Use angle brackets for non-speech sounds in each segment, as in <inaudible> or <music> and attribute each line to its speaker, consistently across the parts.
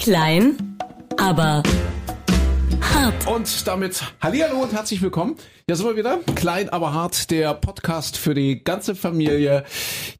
Speaker 1: Klein, aber hart.
Speaker 2: Und damit Hallihallo und herzlich willkommen. Hier sind wir wieder. Klein, aber hart, der Podcast für die ganze Familie.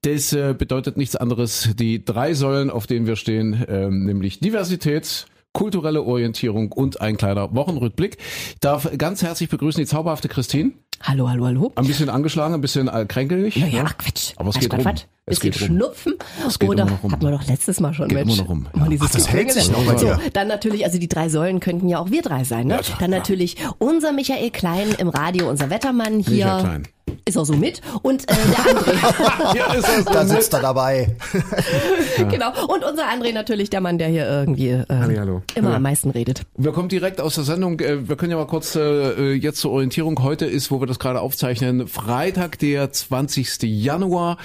Speaker 2: Das äh, bedeutet nichts anderes. Die drei Säulen, auf denen wir stehen, ähm, nämlich Diversität, kulturelle Orientierung und ein kleiner Wochenrückblick. Ich darf ganz herzlich begrüßen die zauberhafte Christine.
Speaker 3: Hallo, hallo, hallo.
Speaker 2: Ein bisschen angeschlagen, ein bisschen äh, kränkelig.
Speaker 3: Naja,
Speaker 2: ja.
Speaker 3: Quatsch.
Speaker 2: Aber es
Speaker 3: Quatsch,
Speaker 2: geht rum.
Speaker 3: Quatsch.
Speaker 2: Es
Speaker 3: Bisschen
Speaker 2: geht.
Speaker 3: Schnupfen.
Speaker 2: Es geht
Speaker 3: Oder
Speaker 2: immer noch rum.
Speaker 3: hatten wir doch letztes Mal schon,
Speaker 2: Geht
Speaker 3: Mensch.
Speaker 2: immer noch rum,
Speaker 3: Mal
Speaker 2: ja.
Speaker 4: Ach, das
Speaker 3: Gefühl
Speaker 4: hält sich noch bei
Speaker 3: So, dann natürlich, also die drei Säulen könnten ja auch wir drei sein, ne?
Speaker 2: Ja, klar.
Speaker 3: dann natürlich unser Michael Klein im Radio, unser Wettermann hier.
Speaker 2: Michael Klein.
Speaker 3: Ist auch so mit. Und äh, der <laughs> André.
Speaker 2: Ja, ist das
Speaker 4: Da sitzt er dabei. <laughs>
Speaker 3: genau. Und unser André natürlich, der Mann, der hier irgendwie äh,
Speaker 2: Hallihallo.
Speaker 3: immer
Speaker 2: Ja.
Speaker 3: am meisten redet.
Speaker 2: Wir kommen direkt aus der Sendung. Äh, Wir können ja mal kurz äh, jetzt zur Orientierung. Heute ist, wo wir das gerade aufzeichnen, Freitag, der 20. Januar.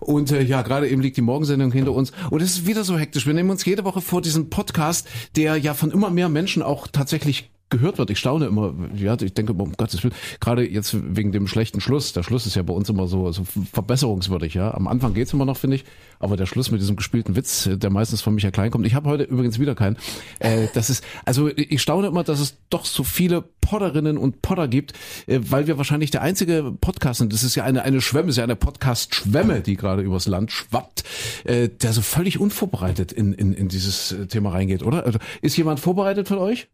Speaker 2: Und äh, ja, gerade eben liegt die Morgensendung hinter uns. Und es ist wieder so hektisch. Wir nehmen uns jede Woche vor diesen Podcast, der ja von immer mehr Menschen auch tatsächlich gehört wird. Ich staune immer, ja, ich denke, um Gottes Willen, gerade jetzt wegen dem schlechten Schluss. Der Schluss ist ja bei uns immer so, so verbesserungswürdig, ja. Am Anfang geht's immer noch, finde ich, aber der Schluss mit diesem gespielten Witz, der meistens von Michael Klein kommt. Ich habe heute übrigens wieder keinen. Äh, das ist, also ich staune immer, dass es doch so viele Podderinnen und Podder gibt, äh, weil wir wahrscheinlich der einzige Podcast sind. Das ist ja eine eine Schwemme, ist ja eine Podcast-Schwemme, die gerade übers Land schwappt, äh, der so völlig unvorbereitet in in, in dieses Thema reingeht, oder? Also, ist jemand vorbereitet von euch?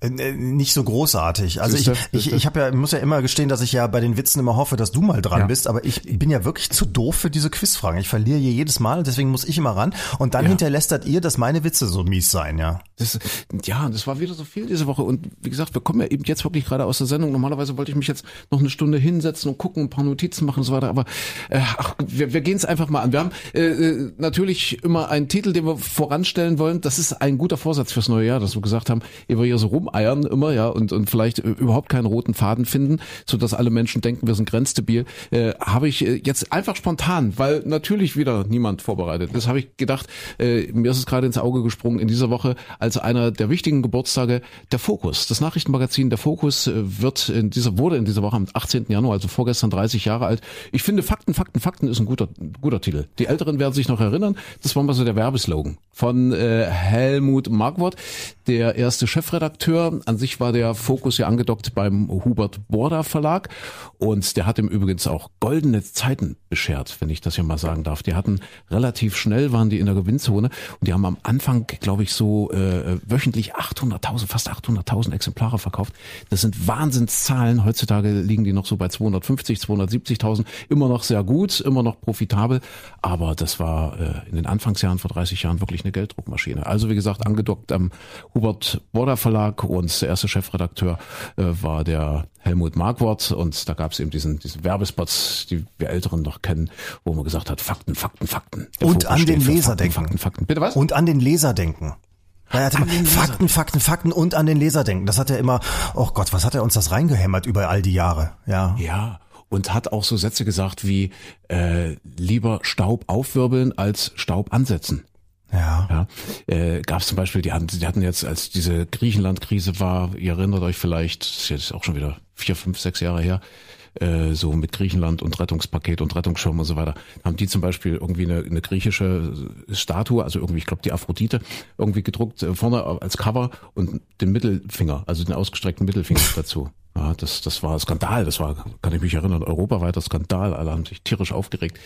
Speaker 4: Äh, äh, Nicht so großartig. Also ich,
Speaker 2: Siehste,
Speaker 4: ich, ich habe ja, muss ja immer gestehen, dass ich ja bei den Witzen immer hoffe, dass du mal dran
Speaker 2: Ja.
Speaker 4: bist, aber ich bin ja wirklich zu doof für diese Quizfragen. Ich verliere hier jedes Mal und deswegen muss ich immer ran. Und dann
Speaker 2: Ja.
Speaker 4: hinterlästert ihr, dass meine Witze so mies seien, ja.
Speaker 2: Das, ja, das war wieder so viel diese Woche. Und wie gesagt, wir kommen ja eben jetzt wirklich gerade aus der Sendung. Normalerweise wollte ich mich jetzt noch eine Stunde hinsetzen und gucken, ein paar Notizen machen und so weiter. Aber äh, ach, wir, wir gehen es einfach mal an. Wir haben äh, äh, natürlich immer einen Titel, den wir voranstellen wollen. Das ist ein guter Vorsatz fürs neue Jahr, dass wir gesagt haben, hier so rumeiern immer, ja, und, und vielleicht äh, überhaupt keinen roten Faden finden, sodass alle Menschen denken, wir sind grenzdebil, äh, habe ich äh, jetzt einfach spontan, weil natürlich wieder niemand vorbereitet ist, habe ich gedacht, äh, mir ist es gerade ins Auge gesprungen in dieser Woche als einer der wichtigen Geburtstage der Fokus. Das Nachrichtenmagazin Der Fokus äh, wird in dieser, wurde in dieser Woche am 18. Januar, also vorgestern 30 Jahre alt. Ich finde Fakten, Fakten, Fakten ist ein guter, guter Titel. Die Älteren werden sich noch erinnern, das war mal so der Werbeslogan von äh, Helmut Markwort, der erste Chefredakteur. An sich war der Fokus ja angedockt beim Hubert Borda Verlag und der hat ihm übrigens auch goldene Zeiten beschert, wenn ich das ja mal sagen darf. Die hatten relativ schnell, waren die in der Gewinnzone und die haben am Anfang, glaube ich, so äh, wöchentlich 800.000, fast 800.000 Exemplare verkauft. Das sind Wahnsinnszahlen. Heutzutage liegen die noch so bei 250, 270.000. Immer noch sehr gut, immer noch profitabel, aber das war äh, in den Anfangsjahren vor 30 Jahren wirklich eine Gelddruckmaschine. Also wie gesagt, angedockt am Hubert Borda Verlag und der erste Chefredakteur äh, war der Helmut Markwort und da gab es eben diesen, diesen Werbespots, die wir Älteren noch kennen, wo man gesagt hat, Fakten, Fakten, Fakten. Der
Speaker 4: Und
Speaker 2: Fokus
Speaker 4: an den Leser
Speaker 2: Fakten,
Speaker 4: denken.
Speaker 2: Fakten, Fakten. Bitte was?
Speaker 4: Und an den Leser denken. Ja, er hat immer Fakten, Fakten, Fakten und an den Leser denken. Das hat er immer, oh Gott, was hat er uns das reingehämmert über all die Jahre? Ja.
Speaker 2: Ja, und hat auch so Sätze gesagt wie äh, lieber Staub aufwirbeln als Staub ansetzen.
Speaker 4: Ja.
Speaker 2: Ja, äh, gab es zum Beispiel, die hatten, die hatten jetzt, als diese Griechenland-Krise war, ihr erinnert euch vielleicht, das ist jetzt auch schon wieder vier, fünf, sechs Jahre her, äh, so mit Griechenland und Rettungspaket und Rettungsschirm und so weiter, haben die zum Beispiel irgendwie eine, eine griechische Statue, also irgendwie, ich glaube die Aphrodite, irgendwie gedruckt, äh, vorne als Cover und den Mittelfinger, also den ausgestreckten Mittelfinger <laughs> dazu. Ja, das, das war Skandal, das war, kann ich mich erinnern, europaweiter Skandal, alle haben sich tierisch aufgeregt.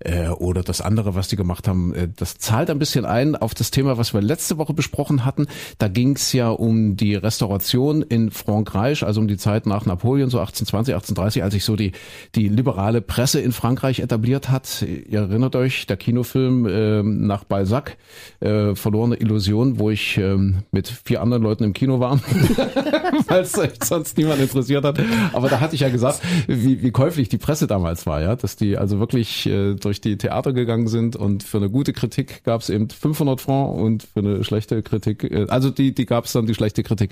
Speaker 2: Äh, oder das andere, was die gemacht haben, äh, das zahlt ein bisschen ein auf das Thema, was wir letzte Woche besprochen hatten. Da ging es ja um die Restauration in Frankreich, also um die Zeit nach Napoleon, so 1820, 1830, als sich so die, die liberale Presse in Frankreich etabliert hat. Ihr erinnert euch, der Kinofilm äh, nach Balzac, äh, Verlorene Illusion, wo ich ähm, mit vier anderen Leuten im Kino war, <laughs> weil es sonst niemand interessiert hat. Aber da hatte ich ja gesagt, wie, wie käuflich die Presse damals war, ja, dass die also wirklich äh, durch die Theater gegangen sind und für eine gute Kritik gab es eben 500 Franc und für eine schlechte Kritik, äh, also die die gab es dann die schlechte Kritik,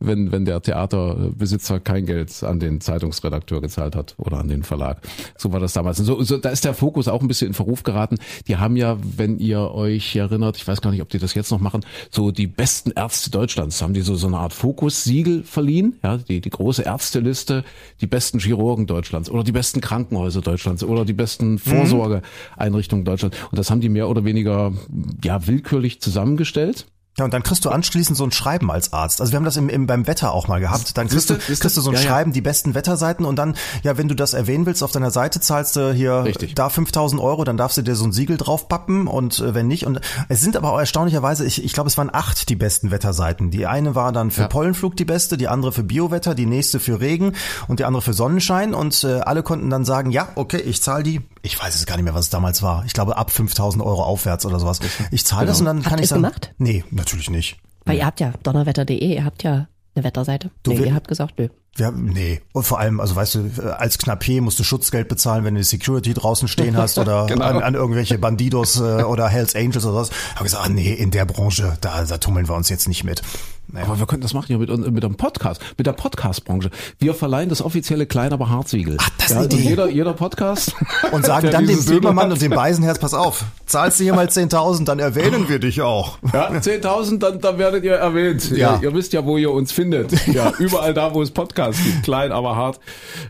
Speaker 2: wenn wenn der Theaterbesitzer kein Geld an den Zeitungsredakteur gezahlt hat oder an den Verlag. So war das damals. So, so da ist der Fokus auch ein bisschen in Verruf geraten. Die haben ja, wenn ihr euch erinnert, ich weiß gar nicht, ob die das jetzt noch machen, so die besten Ärzte Deutschlands haben die so so eine Art Fokus-Siegel verliehen, ja, die die große Ärzteliste, die besten Chirurgen Deutschlands oder die besten Krankenhäuser Deutschlands oder die besten Vorsorgeeinrichtungen Deutschlands. Und das haben die mehr oder weniger ja willkürlich zusammengestellt.
Speaker 4: Ja, und dann kriegst du anschließend so ein Schreiben als Arzt. Also wir haben das im, im, beim Wetter auch mal gehabt. Dann kriegst,
Speaker 2: Siehste,
Speaker 4: du,
Speaker 2: siehste?
Speaker 4: kriegst du so ein
Speaker 2: Ja, ja.
Speaker 4: Schreiben, die besten Wetterseiten und dann, ja, wenn du das erwähnen willst, auf deiner Seite zahlst du hier
Speaker 2: Richtig.
Speaker 4: da 5000 Euro, dann darfst du dir so ein Siegel draufpappen und äh, wenn nicht. Und es sind aber auch erstaunlicherweise, ich, ich glaube, es waren acht die besten Wetterseiten. Die eine war dann für
Speaker 2: Ja.
Speaker 4: Pollenflug die beste, die andere für Biowetter, die nächste für Regen und die andere für Sonnenschein. Und äh, alle konnten dann sagen, ja, okay, ich zahle die, ich weiß es gar nicht mehr, was es damals war. Ich glaube ab 5000 Euro aufwärts oder sowas. Ich zahle das und dann kann
Speaker 3: Habt
Speaker 4: ich
Speaker 3: ihr's
Speaker 4: sagen,
Speaker 3: gemacht?
Speaker 4: nee, natürlich nicht.
Speaker 3: Weil ihr habt ja donnerwetter.de, ihr habt ja eine Wetterseite.
Speaker 4: Du,
Speaker 3: nee,
Speaker 4: wir-
Speaker 3: ihr habt gesagt, nö.
Speaker 4: Ja, nee. Und vor allem, also weißt du, als Knappe musst du Schutzgeld bezahlen, wenn du die Security draußen stehen hast oder <laughs>
Speaker 2: Genau.
Speaker 4: an, an irgendwelche Bandidos äh, oder Hells Angels oder was. Hab gesagt, ah, nee, in der Branche, da, da tummeln wir uns jetzt nicht mit. Naja.
Speaker 2: Aber wir könnten das machen ja mit, mit einem Podcast, mit der Podcast-Branche. Wir verleihen das offizielle Klein, aber Hart-Siegel.
Speaker 4: Ach, das ist
Speaker 2: ja, und
Speaker 4: Idee.
Speaker 2: jeder, jeder Podcast. <laughs>
Speaker 4: Und sagen <laughs> dann dem Böhmermann und dem Beisenherz, pass auf, zahlst du hier mal 10.000, dann erwähnen wir dich auch. <laughs>
Speaker 2: Ja, 10.000, dann, dann werdet ihr erwähnt.
Speaker 4: Ja.
Speaker 2: Ihr, ihr wisst ja, wo ihr uns findet. Ja, überall da, wo es Podcasts gibt. Klein, aber hart,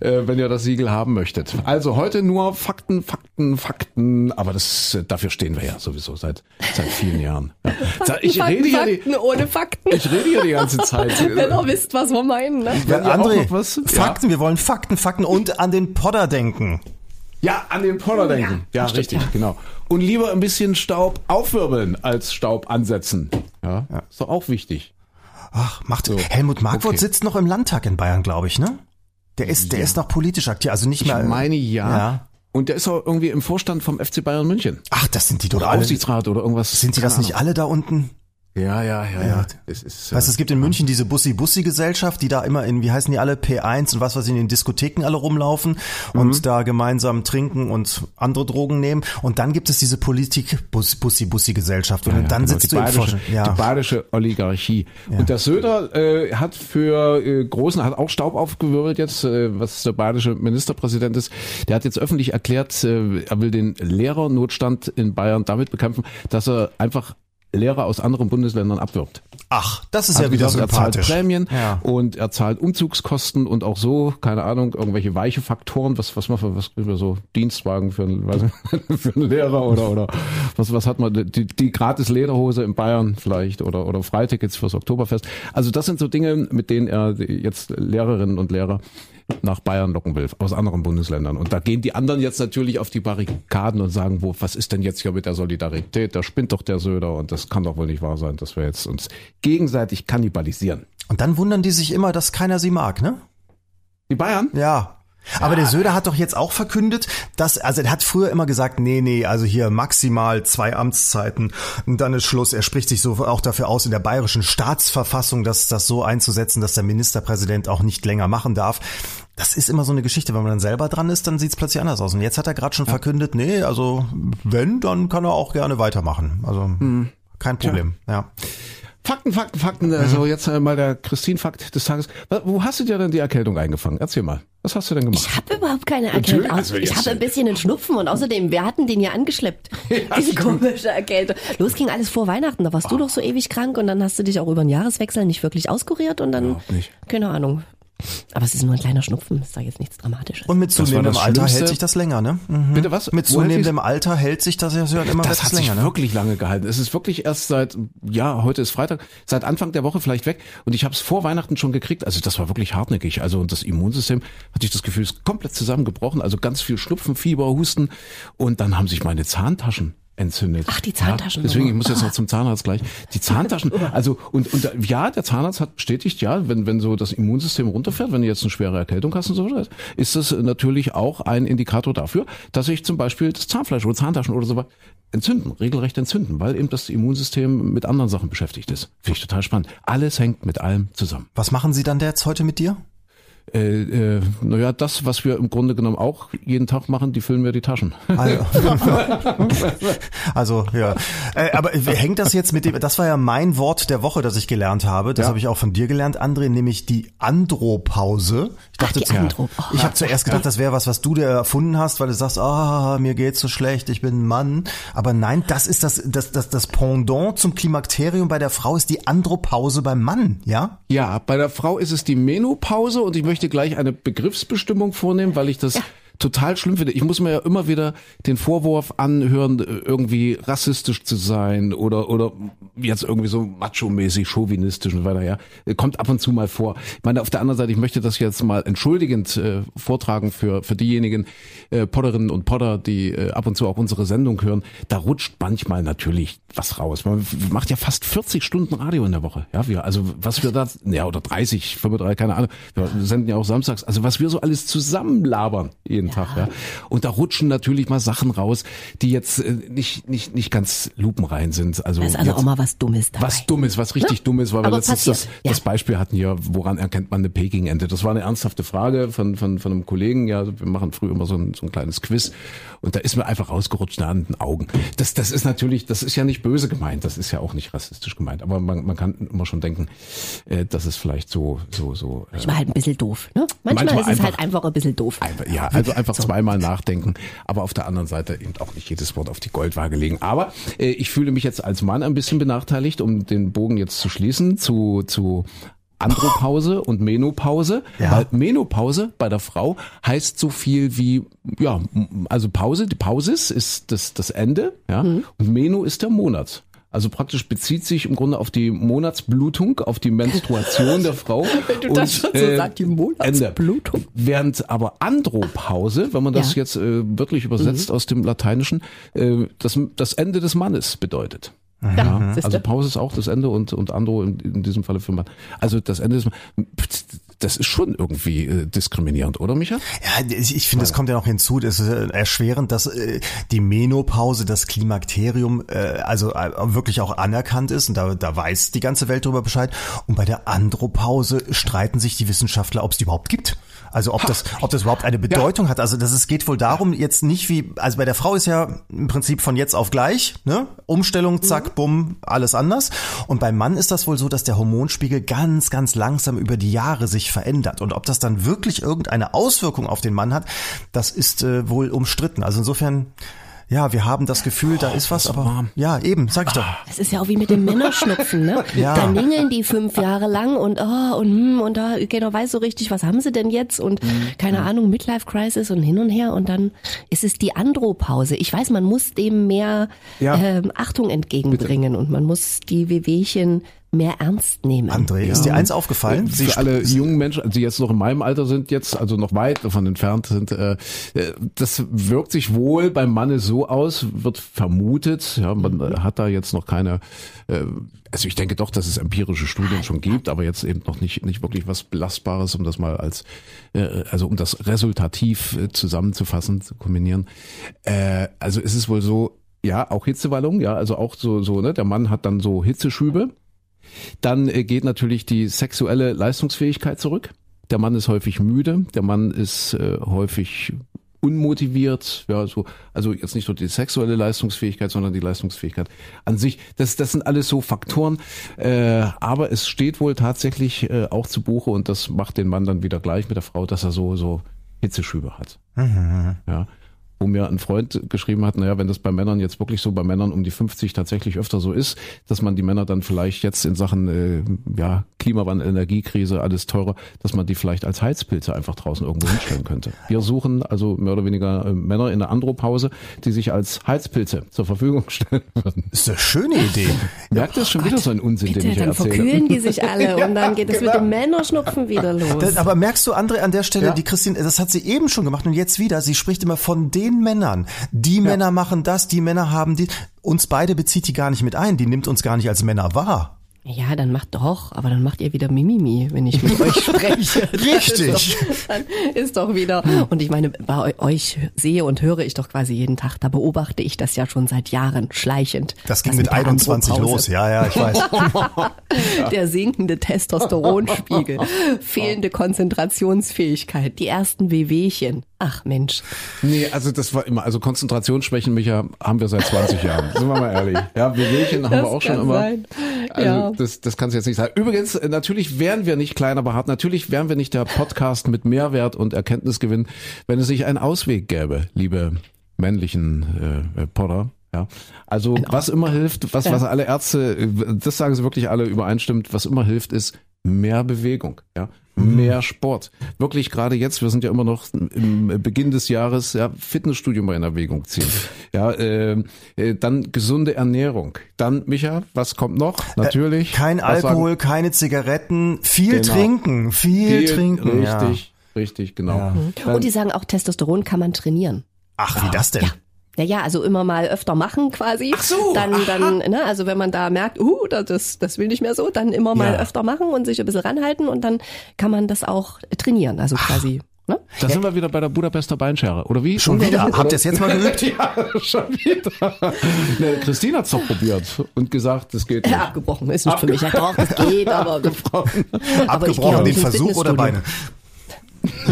Speaker 2: äh, wenn ihr das Siegel haben möchtet. Also heute nur Fakten, Fakten, Fakten. Aber das, äh, dafür stehen wir ja sowieso seit, seit vielen Jahren. Ja. Ich
Speaker 3: Fakten,
Speaker 2: rede ja die,
Speaker 3: Fakten ohne Fakten.
Speaker 2: ich rede ja die ganze Zeit. <laughs>
Speaker 3: Wenn ihr wisst, was wir meinen, ne?
Speaker 4: Ja, André,
Speaker 2: noch was?
Speaker 4: Fakten, wir wollen Fakten, Fakten und an den Podder denken.
Speaker 2: Ja, an den Poller denken. Ja, richtig, genau. Und lieber ein bisschen Staub aufwirbeln als Staub ansetzen. Ja, ist doch auch wichtig.
Speaker 4: Ach, macht Helmut Markwort
Speaker 2: Okay.
Speaker 4: sitzt noch im Landtag in Bayern, glaube ich, ne? Der ist, der ist noch politisch aktiv, also nicht
Speaker 2: Ich
Speaker 4: mehr.
Speaker 2: meine ja.
Speaker 4: Ja.
Speaker 2: Und der ist auch irgendwie im Vorstand vom FC Bayern München.
Speaker 4: Ach, das sind die doch
Speaker 2: Oder
Speaker 4: alle.
Speaker 2: Aufsichtsrat oder irgendwas.
Speaker 4: Sind die das nicht alle da unten?
Speaker 2: Ja, ja, ja, ja. Es ist,
Speaker 4: Weißt es gibt in München diese Bussi-Bussi-Gesellschaft, die da immer in, wie heißen die alle, P1 und was weiß ich, in den Diskotheken alle rumlaufen und da gemeinsam trinken und andere Drogen nehmen. Und dann gibt es diese Politik-Bussi-Bussi-Gesellschaft. Und
Speaker 2: Ja,
Speaker 4: dann
Speaker 2: genau,
Speaker 4: sitzt
Speaker 2: die
Speaker 4: du im
Speaker 2: badische, die
Speaker 4: Ja.
Speaker 2: badische Oligarchie. Und der Söder äh, hat für äh, Großen, hat auch Staub aufgewirbelt jetzt, äh, was der badische Ministerpräsident ist. Der hat jetzt öffentlich erklärt, äh, er will den Lehrernotstand in Bayern damit bekämpfen, dass er einfach Lehrer aus anderen Bundesländern abwirbt.
Speaker 4: Ach, das ist
Speaker 2: Hat
Speaker 4: ja wieder
Speaker 2: gesagt, er zahlt
Speaker 4: sympathisch.
Speaker 2: Prämien
Speaker 4: Ja.
Speaker 2: und er zahlt Umzugskosten und auch so, keine Ahnung, irgendwelche weiche Faktoren, was, was man für, was kriegen wir so, Dienstwagen für, einen- weiß nicht, <laughs> für einen Lehrer oder, oder was, was hat man, die, die gratis Lederhose in Bayern vielleicht oder, oder Freitickets fürs Oktoberfest. Also das sind so Dinge, mit denen er jetzt Lehrerinnen und Lehrer nach Bayern locken will, aus anderen Bundesländern. Und da gehen die anderen jetzt natürlich auf die Barrikaden und sagen, wo, was ist denn jetzt hier mit der Solidarität? Da spinnt doch der Söder und das kann doch wohl nicht wahr sein, dass wir jetzt uns gegenseitig kannibalisieren.
Speaker 4: Und dann wundern die sich immer, dass keiner sie mag, ne?
Speaker 2: Die Bayern?
Speaker 4: Ja. Aber der Söder hat doch jetzt auch verkündet, dass, also er hat früher immer gesagt, nee, nee, also hier maximal zwei Amtszeiten und dann ist Schluss. Er spricht sich so auch dafür aus, in der bayerischen Staatsverfassung das, das so einzusetzen, dass der Ministerpräsident auch nicht länger machen darf. Das ist immer so eine Geschichte, wenn man dann selber dran ist, dann sieht's plötzlich anders aus. Und jetzt hat er gerade schon verkündet, nee, also wenn, dann kann er auch gerne weitermachen. Also kein Problem, ja.
Speaker 2: Fakten, Fakten, Fakten. Also jetzt äh, mal der Christine-Fakt des Tages. Wo hast du dir denn die Erkältung eingefangen? Erzähl mal. Was hast du denn gemacht?
Speaker 3: Ich habe überhaupt keine Erkältung.
Speaker 2: also
Speaker 3: ich
Speaker 2: jetzt-
Speaker 3: habe ein bisschen einen Schnupfen und außerdem, wir hatten den ja angeschleppt. <laughs> Diese komische Erkältung. Los ging alles vor Weihnachten, da warst du doch so ewig krank und dann hast du dich auch über den Jahreswechsel nicht wirklich auskuriert und dann,
Speaker 2: Überhaupt nicht.
Speaker 3: keine Ahnung. Aber es ist nur ein kleiner Schnupfen, ist da jetzt nichts Dramatisches.
Speaker 4: Und mit zunehmendem
Speaker 2: das
Speaker 4: Alter
Speaker 2: Schlimmste.
Speaker 4: hält sich das länger, ne? Mhm.
Speaker 2: Bitte was?
Speaker 4: Mit zunehmendem Alter hält sich das ja immer
Speaker 2: Das
Speaker 4: etwas
Speaker 2: hat sich
Speaker 4: länger, ne?
Speaker 2: wirklich lange gehalten. Es ist wirklich erst seit, ja, heute ist Freitag, seit Anfang der Woche vielleicht weg. Und ich habe es vor Weihnachten schon gekriegt. Also das war wirklich hartnäckig. Also und das Immunsystem, hatte ich das Gefühl, ist komplett zusammengebrochen. Also ganz viel Schnupfen, Fieber, Husten. Und dann haben sich meine Zahntaschen entzündet.
Speaker 3: Ach, die Zahntaschen.
Speaker 2: Ja, deswegen, ich muss jetzt noch zum Zahnarzt gleich. Die Zahntaschen, <laughs> also und, und ja, der Zahnarzt hat bestätigt, ja, wenn, wenn so das Immunsystem runterfährt, wenn du jetzt eine schwere Erkältung hast und so, weiter, ist das natürlich auch ein Indikator dafür, dass sich zum Beispiel das Zahnfleisch oder Zahntaschen oder so was entzünden, regelrecht entzünden, weil eben das Immunsystem mit anderen Sachen beschäftigt ist. Finde ich total spannend. Alles hängt mit allem zusammen.
Speaker 4: Was machen Sie dann jetzt heute mit dir?
Speaker 2: Äh, äh, naja, das, was wir im Grunde genommen auch jeden Tag machen, die füllen mir die Taschen.
Speaker 4: Also, <laughs> <laughs> also ja. Äh, aber hängt das jetzt mit dem, das war ja mein Wort der Woche, das ich gelernt habe. Das
Speaker 2: Ja.
Speaker 4: habe ich auch von dir gelernt, André, nämlich die Andropause. Ich dachte
Speaker 3: die
Speaker 4: zu-
Speaker 3: Andro- oh.
Speaker 4: ich habe zuerst gedacht, das wäre was, was du dir erfunden hast, weil du sagst, ah, mir geht's so schlecht, ich bin ein Mann. Aber nein, das ist das, das, das, das Pendant zum Klimakterium bei der Frau ist die Andropause beim Mann, ja?
Speaker 2: Ja, bei der Frau ist es die Menopause und ich möchte gleich eine Begriffsbestimmung vornehmen, weil ich das total schlimm finde. Ich muss mir ja immer wieder den Vorwurf anhören, irgendwie rassistisch zu sein oder oder jetzt irgendwie so macho-mäßig, chauvinistisch und weiter, ja. Kommt ab und zu mal vor. Ich meine, auf der anderen Seite, ich möchte das jetzt mal entschuldigend äh, vortragen für, für diejenigen äh, Podderinnen und Podder, die äh, ab und zu auch unsere Sendung hören. Da rutscht manchmal natürlich was raus. Man macht ja fast 40 Stunden Radio in der Woche. Ja, wir, also was wir da, ja, oder 30, 35, keine Ahnung. Wir senden ja auch samstags. Also was wir so alles zusammenlabern jeden ja. Tag, ja. Und da rutschen natürlich mal Sachen raus, die jetzt äh, nicht, nicht, nicht ganz lupenrein sind. Also,
Speaker 3: da ist also auch mal was Dummes dabei.
Speaker 2: Was Dummes, was richtig ne? Dummes, weil wir letztens das, ja. das Beispiel hatten hier, woran erkennt man eine Peking-Ente? Das war eine ernsthafte Frage von, von, von einem Kollegen. Ja, wir machen früher immer so ein, so ein kleines Quiz. Und da ist mir einfach rausgerutscht an den Augen. Das, das ist natürlich, das ist ja nicht böse gemeint. Das ist ja auch nicht rassistisch gemeint. Aber man, man kann immer schon denken, äh, dass es vielleicht so, so, so.
Speaker 3: Äh, manchmal halt ein bisschen doof, ne? Manchmal, manchmal ist es halt einfach ein bisschen doof.
Speaker 2: Einfach, ja, also einfach so. zweimal nachdenken. Aber auf der anderen Seite eben auch nicht jedes Wort auf die Goldwaage legen. Aber äh, ich fühle mich jetzt als Mann ein bisschen benachteiligt, um den Bogen jetzt zu schließen, zu, zu Andropause <laughs> und Menopause. Ja. Weil Menopause bei der Frau heißt so viel wie, ja, also Pause, die Pausis ist das, das Ende, ja, mhm. und Meno ist der Monat. Also praktisch bezieht sich im Grunde auf die Monatsblutung, auf die Menstruation der Frau. <laughs>
Speaker 3: Wenn du und, das schon so äh, sagst, die Monatsblutung.
Speaker 2: Ende. Während aber Andropause, wenn man das ja. jetzt äh, wörtlich übersetzt mhm. aus dem Lateinischen, äh, das, das Ende des Mannes bedeutet. Ja, also Pause ist auch das Ende und, und Andro in, in diesem Falle für Mann. Also das Ende ist, das ist schon irgendwie äh, diskriminierend, oder Micha?
Speaker 4: Ja, ich, ich finde, es kommt ja noch hinzu, das ist äh, erschwerend, dass äh, die Menopause, das Klimakterium, äh, also äh, wirklich auch anerkannt ist und da, da weiß die ganze Welt darüber Bescheid. Und bei der Andropause streiten sich die Wissenschaftler, ob es die überhaupt gibt. Also ob das, ob das überhaupt eine Bedeutung ja. hat. Also das es geht wohl darum, jetzt nicht wie, also bei der Frau ist ja im Prinzip von jetzt auf gleich, ne? Umstellung, zack, mhm. bumm, alles anders. Und beim Mann ist das wohl so, dass der Hormonspiegel ganz, ganz langsam über die Jahre sich verändert. Und ob das dann wirklich irgendeine Auswirkung auf den Mann hat, das ist äh, wohl umstritten. Also insofern ja, wir haben das Gefühl, da ist was, aber warm. ja, eben, sag ich doch.
Speaker 3: Es ist ja auch wie mit dem Männerschnupfen, ne? <laughs> ja. Da ningeln die fünf Jahre lang und oh und hm, und da keiner weiß so richtig, was haben sie denn jetzt und mhm. keine. Ahnung, Midlife Crisis und hin und her und dann ist es die Andropause. Ich weiß, man muss dem mehr ja. ähm, Achtung entgegenbringen Bitte. und man muss die Wehwehchen mehr ernst nehmen.
Speaker 4: André, ja. ist dir eins aufgefallen?
Speaker 2: Sie Für alle jungen Menschen, die jetzt noch in meinem Alter sind, jetzt also noch weit davon entfernt sind, äh, äh, das wirkt sich wohl beim Manne so aus, wird vermutet. Ja, man mhm. hat da jetzt noch keine. Äh, also ich denke doch, dass es empirische Studien schon gibt, aber jetzt eben noch nicht nicht wirklich was belastbares, um das mal als äh, also um das resultativ äh, zusammenzufassen, zu kombinieren. Äh, also ist es wohl so, ja, auch Hitzewallung, ja, also auch so so ne, der Mann hat dann so Hitzeschübe dann äh, geht natürlich die sexuelle Leistungsfähigkeit zurück. Der Mann ist häufig müde, der Mann ist äh, häufig unmotiviert, ja, so, also jetzt nicht nur die sexuelle Leistungsfähigkeit, sondern die Leistungsfähigkeit an sich. Das, das sind alles so Faktoren, äh, aber es steht wohl tatsächlich äh, auch zu Buche und das macht den Mann dann wieder gleich mit der Frau, dass er so so Hitzeschübe hat. Mhm. Ja, wo mir ein Freund geschrieben hat, naja, wenn das bei Männern jetzt wirklich so bei Männern um die 50 tatsächlich öfter so ist, dass man die Männer dann vielleicht jetzt in Sachen äh, ja, Klimawandel, Energiekrise, alles teurer, dass man die vielleicht als Heizpilze einfach draußen irgendwo hinstellen könnte. Wir suchen also mehr oder weniger äh, Männer in der Andropause, die sich als Heizpilze zur Verfügung stellen würden.
Speaker 4: Das ist eine schöne Idee.
Speaker 2: Merkt das schon wieder so ein Unsinn,
Speaker 3: Bitte,
Speaker 2: den ich
Speaker 3: dann
Speaker 2: erzähle.
Speaker 3: Dann verkühlen die sich <laughs> alle und dann geht es genau. mit dem Männerschnupfen wieder los.
Speaker 4: aber merkst du, André, an der Stelle, ja. die Christine, das hat sie eben schon gemacht und jetzt wieder, sie spricht immer von den den Männern. Die ja. Männer machen das, die Männer haben die. Uns beide bezieht die gar nicht mit ein. Die nimmt uns gar nicht als Männer wahr.
Speaker 3: Ja, dann macht doch, aber dann macht ihr wieder Mimimi, wenn ich mit euch <laughs> spreche.
Speaker 4: Richtig.
Speaker 3: Ist doch, dann ist doch wieder. Und ich meine, bei euch sehe und höre ich doch quasi jeden Tag. Da beobachte ich das ja schon seit Jahren schleichend.
Speaker 4: Das ging mit, mit 21 los, ja, ja, ich weiß. <laughs>
Speaker 3: Der sinkende Testosteronspiegel, <laughs> fehlende Konzentrationsfähigkeit, die ersten Wehwehchen. Ach Mensch.
Speaker 2: Nee, also das war immer, also Konzentrationsschwächen, Micha, haben wir seit 20 Jahren. Sind wir mal ehrlich. Ja, Wehwehchen haben das wir auch schon immer. Sein. Also ja. Das, das kann es jetzt nicht sein. Übrigens, äh, natürlich wären wir nicht klein, aber hart. Natürlich wären wir nicht der Podcast mit Mehrwert und Erkenntnisgewinn, wenn es sich einen Ausweg gäbe, liebe männlichen äh, Potter. Ja, also was immer hilft, was, was alle Ärzte, das sagen sie wirklich alle übereinstimmt, was immer hilft, ist mehr Bewegung, ja, mehr Sport. Wirklich gerade jetzt, wir sind ja immer noch im Beginn des Jahres, ja, Fitnessstudio mal in Erwägung ziehen. <laughs> Ja, äh, äh, dann gesunde Ernährung. Dann, Micha, was kommt noch? Natürlich.
Speaker 4: Äh, kein Alkohol, sagen, keine Zigaretten, viel genau. trinken, viel, viel trinken.
Speaker 2: Richtig, ja. richtig, genau. Ja.
Speaker 3: Mhm. Und die sagen auch, Testosteron kann man trainieren.
Speaker 4: Ach, wie das denn?
Speaker 3: Ja. Ja, ja, also immer mal öfter machen quasi.
Speaker 2: Ach so.
Speaker 3: Dann, aha. dann, ne, also wenn man da merkt, uh, das, das will nicht mehr so, dann immer mal ja. öfter machen und sich ein bisschen ranhalten und dann kann man das auch trainieren. Also quasi. Ne?
Speaker 2: Da ja. sind wir wieder bei der Budapester Beinschere, oder wie?
Speaker 4: Schon wieder? Habt ihr es jetzt mal geübt? <laughs>
Speaker 2: ja, schon wieder. Ne, Christine hat's doch probiert und gesagt, das geht nicht.
Speaker 3: Ja, abgebrochen ist nicht für mich. Ja, doch, das geht, aber... <laughs>
Speaker 4: Abgebrochen, abgebrochen den Versuch oder Beine?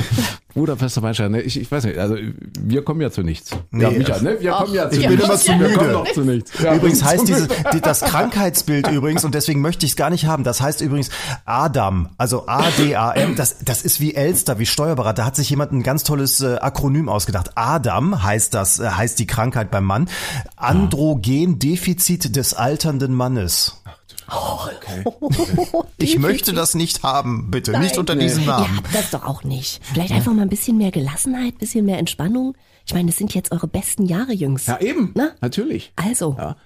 Speaker 4: <laughs>
Speaker 2: Budapester Weinstein, ne? ich, ich weiß nicht, also wir kommen ja zu nichts. Nee, ja, Micha, ne? Wir kommen ja zu
Speaker 4: ich
Speaker 2: nichts.
Speaker 4: bin immer zu müde. Wir kommen
Speaker 2: noch zu nichts.
Speaker 4: Ja, übrigens heißt dieses, die, das Krankheitsbild übrigens, und deswegen möchte ich es gar nicht haben, das heißt übrigens Adam, also A-D-A-M, das, das ist wie Elster, wie Steuerberater, da hat sich jemand ein ganz tolles äh, Akronym ausgedacht. Adam heißt das, äh, heißt die Krankheit beim Mann. Androgendefizit des alternden Mannes.
Speaker 3: Oh, okay. <laughs>
Speaker 4: ich möchte das nicht haben, bitte. Nein. Nicht unter diesem Namen.
Speaker 3: Ja, das doch auch nicht. Vielleicht einfach mal ein bisschen mehr Gelassenheit, bisschen mehr Entspannung. Ich meine, das sind jetzt eure besten Jahre, Jungs.
Speaker 2: Ja, eben. Na? Natürlich.
Speaker 3: Also.
Speaker 2: Ja.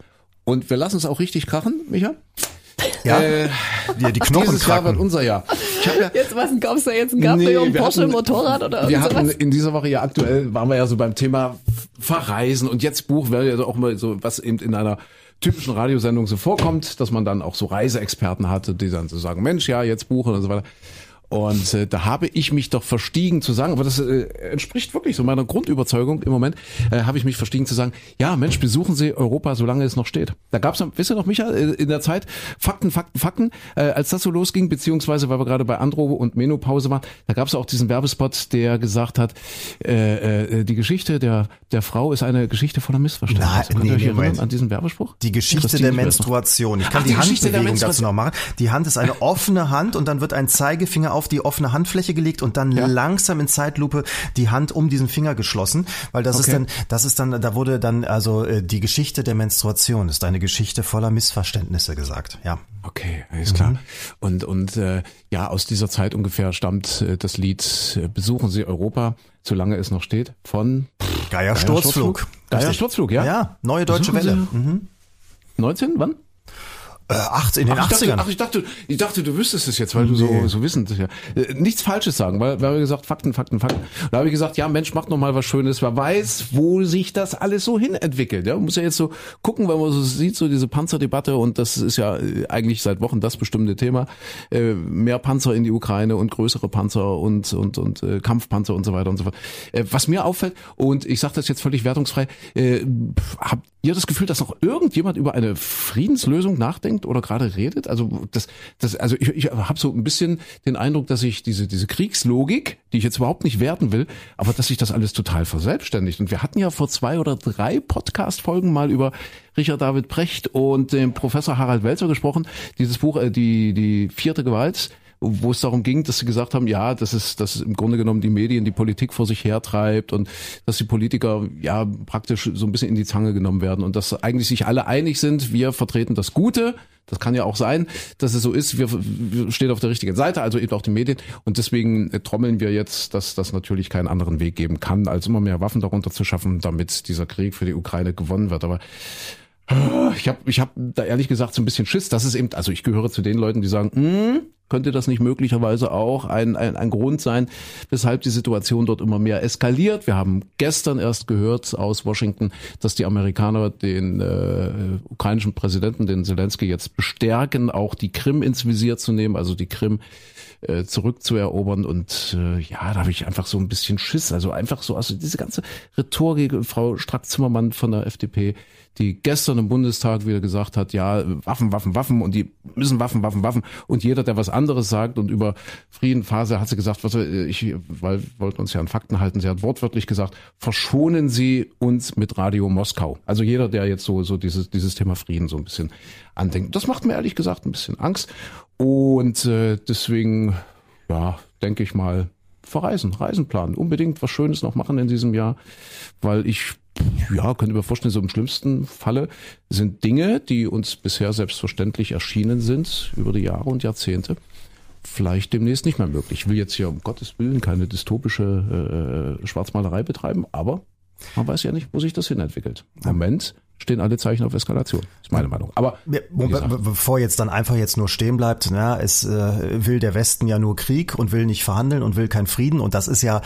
Speaker 2: Und wir lassen es auch richtig krachen, Micha.
Speaker 4: Ja, äh, ja die Knochen
Speaker 2: Dieses Jahr wird unser Jahr.
Speaker 3: Ich hab ja, jetzt was, kaufst du jetzt ein Cabrio, nee, Porsche, hatten, Motorrad oder
Speaker 2: Wir hatten sowas? in dieser Woche ja aktuell, waren wir ja so beim Thema Verreisen und jetzt Buch wäre ja auch mal so, was eben in einer typischen Radiosendung so vorkommt, dass man dann auch so Reiseexperten hatte, die dann so sagen, Mensch, ja, jetzt buchen und so weiter. Und äh, da habe ich mich doch verstiegen zu sagen, aber das äh, entspricht wirklich so meiner Grundüberzeugung im Moment, äh, habe ich mich verstiegen zu sagen, ja Mensch, besuchen Sie Europa, solange es noch steht. Da gab es, wisst ihr noch, Micha, äh, in der Zeit Fakten, Fakten, Fakten, äh, als das so losging, beziehungsweise weil wir gerade bei Andro und Menopause waren, da gab es auch diesen Werbespot, der gesagt hat, äh, äh, die Geschichte der, der Frau ist eine Geschichte voller Missverständnisse.
Speaker 4: Nein,
Speaker 2: nee,
Speaker 4: nee,
Speaker 2: erinnern an diesen Werbespruch?
Speaker 4: Die Geschichte Christine, der Menstruation. Ich kann Ach, die, die Handbewegung dazu noch machen. Die Hand ist eine offene Hand und dann wird ein Zeigefinger auf die offene Handfläche gelegt und dann ja. langsam in Zeitlupe die Hand um diesen Finger geschlossen, weil das okay. ist dann, das ist dann, da wurde dann also äh, die Geschichte der Menstruation ist eine Geschichte voller Missverständnisse gesagt, ja.
Speaker 2: Okay, alles klar. Mhm. Und und äh, ja, aus dieser Zeit ungefähr stammt äh, das Lied äh, Besuchen Sie Europa, solange es noch steht, von
Speaker 4: Geier Sturzflug.
Speaker 2: Geier Sturzflug, ja.
Speaker 4: Ja, neue deutsche Besuchen Welle. Mhm.
Speaker 2: 19, wann?
Speaker 4: Äh, acht, in den
Speaker 2: ach,
Speaker 4: 80ern.
Speaker 2: Ich dachte, ach, ich dachte, ich dachte, du wüsstest es jetzt, weil du nee. so, so wissend ja. Äh, nichts Falsches sagen, weil wir haben gesagt, Fakten, Fakten, Fakten. da habe ich gesagt, ja, Mensch, mach noch mal was Schönes. Wer weiß, wo sich das alles so hin entwickelt. Ja, man muss ja jetzt so gucken, weil man so sieht, so diese Panzerdebatte und das ist ja äh, eigentlich seit Wochen das bestimmte Thema. Äh, mehr Panzer in die Ukraine und größere Panzer und und und äh, Kampfpanzer und so weiter und so fort. Äh, was mir auffällt und ich sage das jetzt völlig wertungsfrei, äh, habt ihr das Gefühl, dass noch irgendjemand über eine Friedenslösung nachdenkt oder gerade redet? Also das, das, also ich, ich habe so ein bisschen den Eindruck, dass ich diese diese Kriegslogik, die ich jetzt überhaupt nicht werten will, aber dass sich das alles total verselbstständigt. Und wir hatten ja vor zwei oder drei Podcast-Folgen mal über Richard David Precht und den Professor Harald Welzer gesprochen. Dieses Buch, äh, die die vierte Gewalt wo es darum ging, dass sie gesagt haben, ja, das ist, dass im Grunde genommen die Medien die Politik vor sich hertreibt und dass die Politiker ja praktisch so ein bisschen in die Zange genommen werden und dass eigentlich sich alle einig sind, wir vertreten das Gute, das kann ja auch sein, dass es so ist. Wir, wir stehen auf der richtigen Seite, also eben auch die Medien. Und deswegen äh, trommeln wir jetzt, dass das natürlich keinen anderen Weg geben kann, als immer mehr Waffen darunter zu schaffen, damit dieser Krieg für die Ukraine gewonnen wird. Aber äh, ich habe ich hab da ehrlich gesagt so ein bisschen Schiss. Das ist eben, also ich gehöre zu den Leuten, die sagen, hm, könnte das nicht möglicherweise auch ein, ein, ein Grund sein, weshalb die Situation dort immer mehr eskaliert? Wir haben gestern erst gehört aus Washington, dass die Amerikaner den äh, ukrainischen Präsidenten, den Zelensky, jetzt bestärken, auch die Krim ins Visier zu nehmen, also die Krim äh, zurückzuerobern. Und äh, ja, da habe ich einfach so ein bisschen Schiss. Also einfach so, also diese ganze Rhetorik, Frau Strack-Zimmermann von der FDP, die gestern im Bundestag wieder gesagt hat, ja, Waffen, Waffen, Waffen und die müssen Waffen, Waffen, Waffen. Und jeder, der was anderes sagt und über Friedenphase hat sie gesagt, was ich, weil wollten uns ja an Fakten halten, sie hat wortwörtlich gesagt, verschonen Sie uns mit Radio Moskau. Also jeder, der jetzt so, so dieses, dieses Thema Frieden so ein bisschen andenkt. Das macht mir ehrlich gesagt ein bisschen Angst. Und äh, deswegen, ja, denke ich mal, verreisen, Reisen planen, unbedingt was Schönes noch machen in diesem Jahr, weil ich ja, könnte mir vorstellen, so im schlimmsten Falle sind Dinge, die uns bisher selbstverständlich erschienen sind über die Jahre und Jahrzehnte, vielleicht demnächst nicht mehr möglich. Ich will jetzt hier um Gottes Willen keine dystopische äh, Schwarzmalerei betreiben, aber man weiß ja nicht, wo sich das hin entwickelt. Im Moment stehen alle Zeichen auf Eskalation. Ist meine Meinung. Aber
Speaker 4: ja, bevor jetzt dann einfach jetzt nur stehen bleibt, na, es äh, will der Westen ja nur Krieg und will nicht verhandeln und will keinen Frieden und das ist ja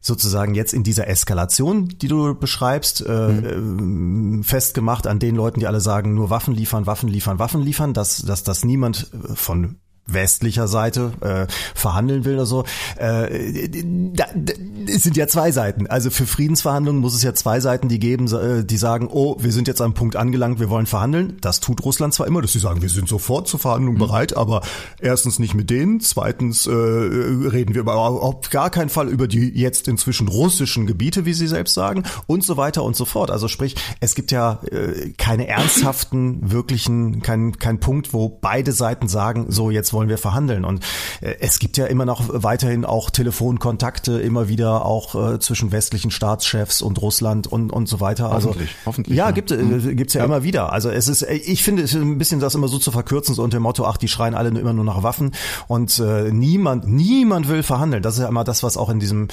Speaker 4: sozusagen jetzt in dieser Eskalation, die du beschreibst, äh, mhm. festgemacht an den Leuten, die alle sagen, nur Waffen liefern, Waffen liefern, Waffen liefern, dass, dass das niemand von westlicher Seite äh, verhandeln will oder so. Äh, da, da, es sind ja zwei Seiten. Also für Friedensverhandlungen muss es ja zwei Seiten, die geben, äh, die sagen, oh, wir sind jetzt am Punkt angelangt, wir wollen verhandeln. Das tut Russland zwar immer, dass sie sagen, wir sind sofort zur Verhandlung mhm. bereit, aber erstens nicht mit denen, zweitens äh, reden wir aber auf gar keinen Fall über die jetzt inzwischen russischen Gebiete, wie sie selbst sagen, und so weiter und so fort. Also sprich, es gibt ja äh, keine ernsthaften, wirklichen, kein, kein Punkt, wo beide Seiten sagen, so jetzt wollen wir verhandeln. Und äh, es gibt ja immer noch weiterhin auch Telefonkontakte, immer wieder auch äh, zwischen westlichen Staatschefs und Russland und, und so weiter.
Speaker 2: Also, hoffentlich, hoffentlich.
Speaker 4: Ja, gibt, äh, gibt's ja, ja, immer wieder. Also es ist, ich finde, es ist ein bisschen das immer so zu verkürzen, so unter dem Motto, ach, die schreien alle immer nur nach Waffen und äh, niemand, niemand will verhandeln. Das ist ja immer das, was auch in diesem,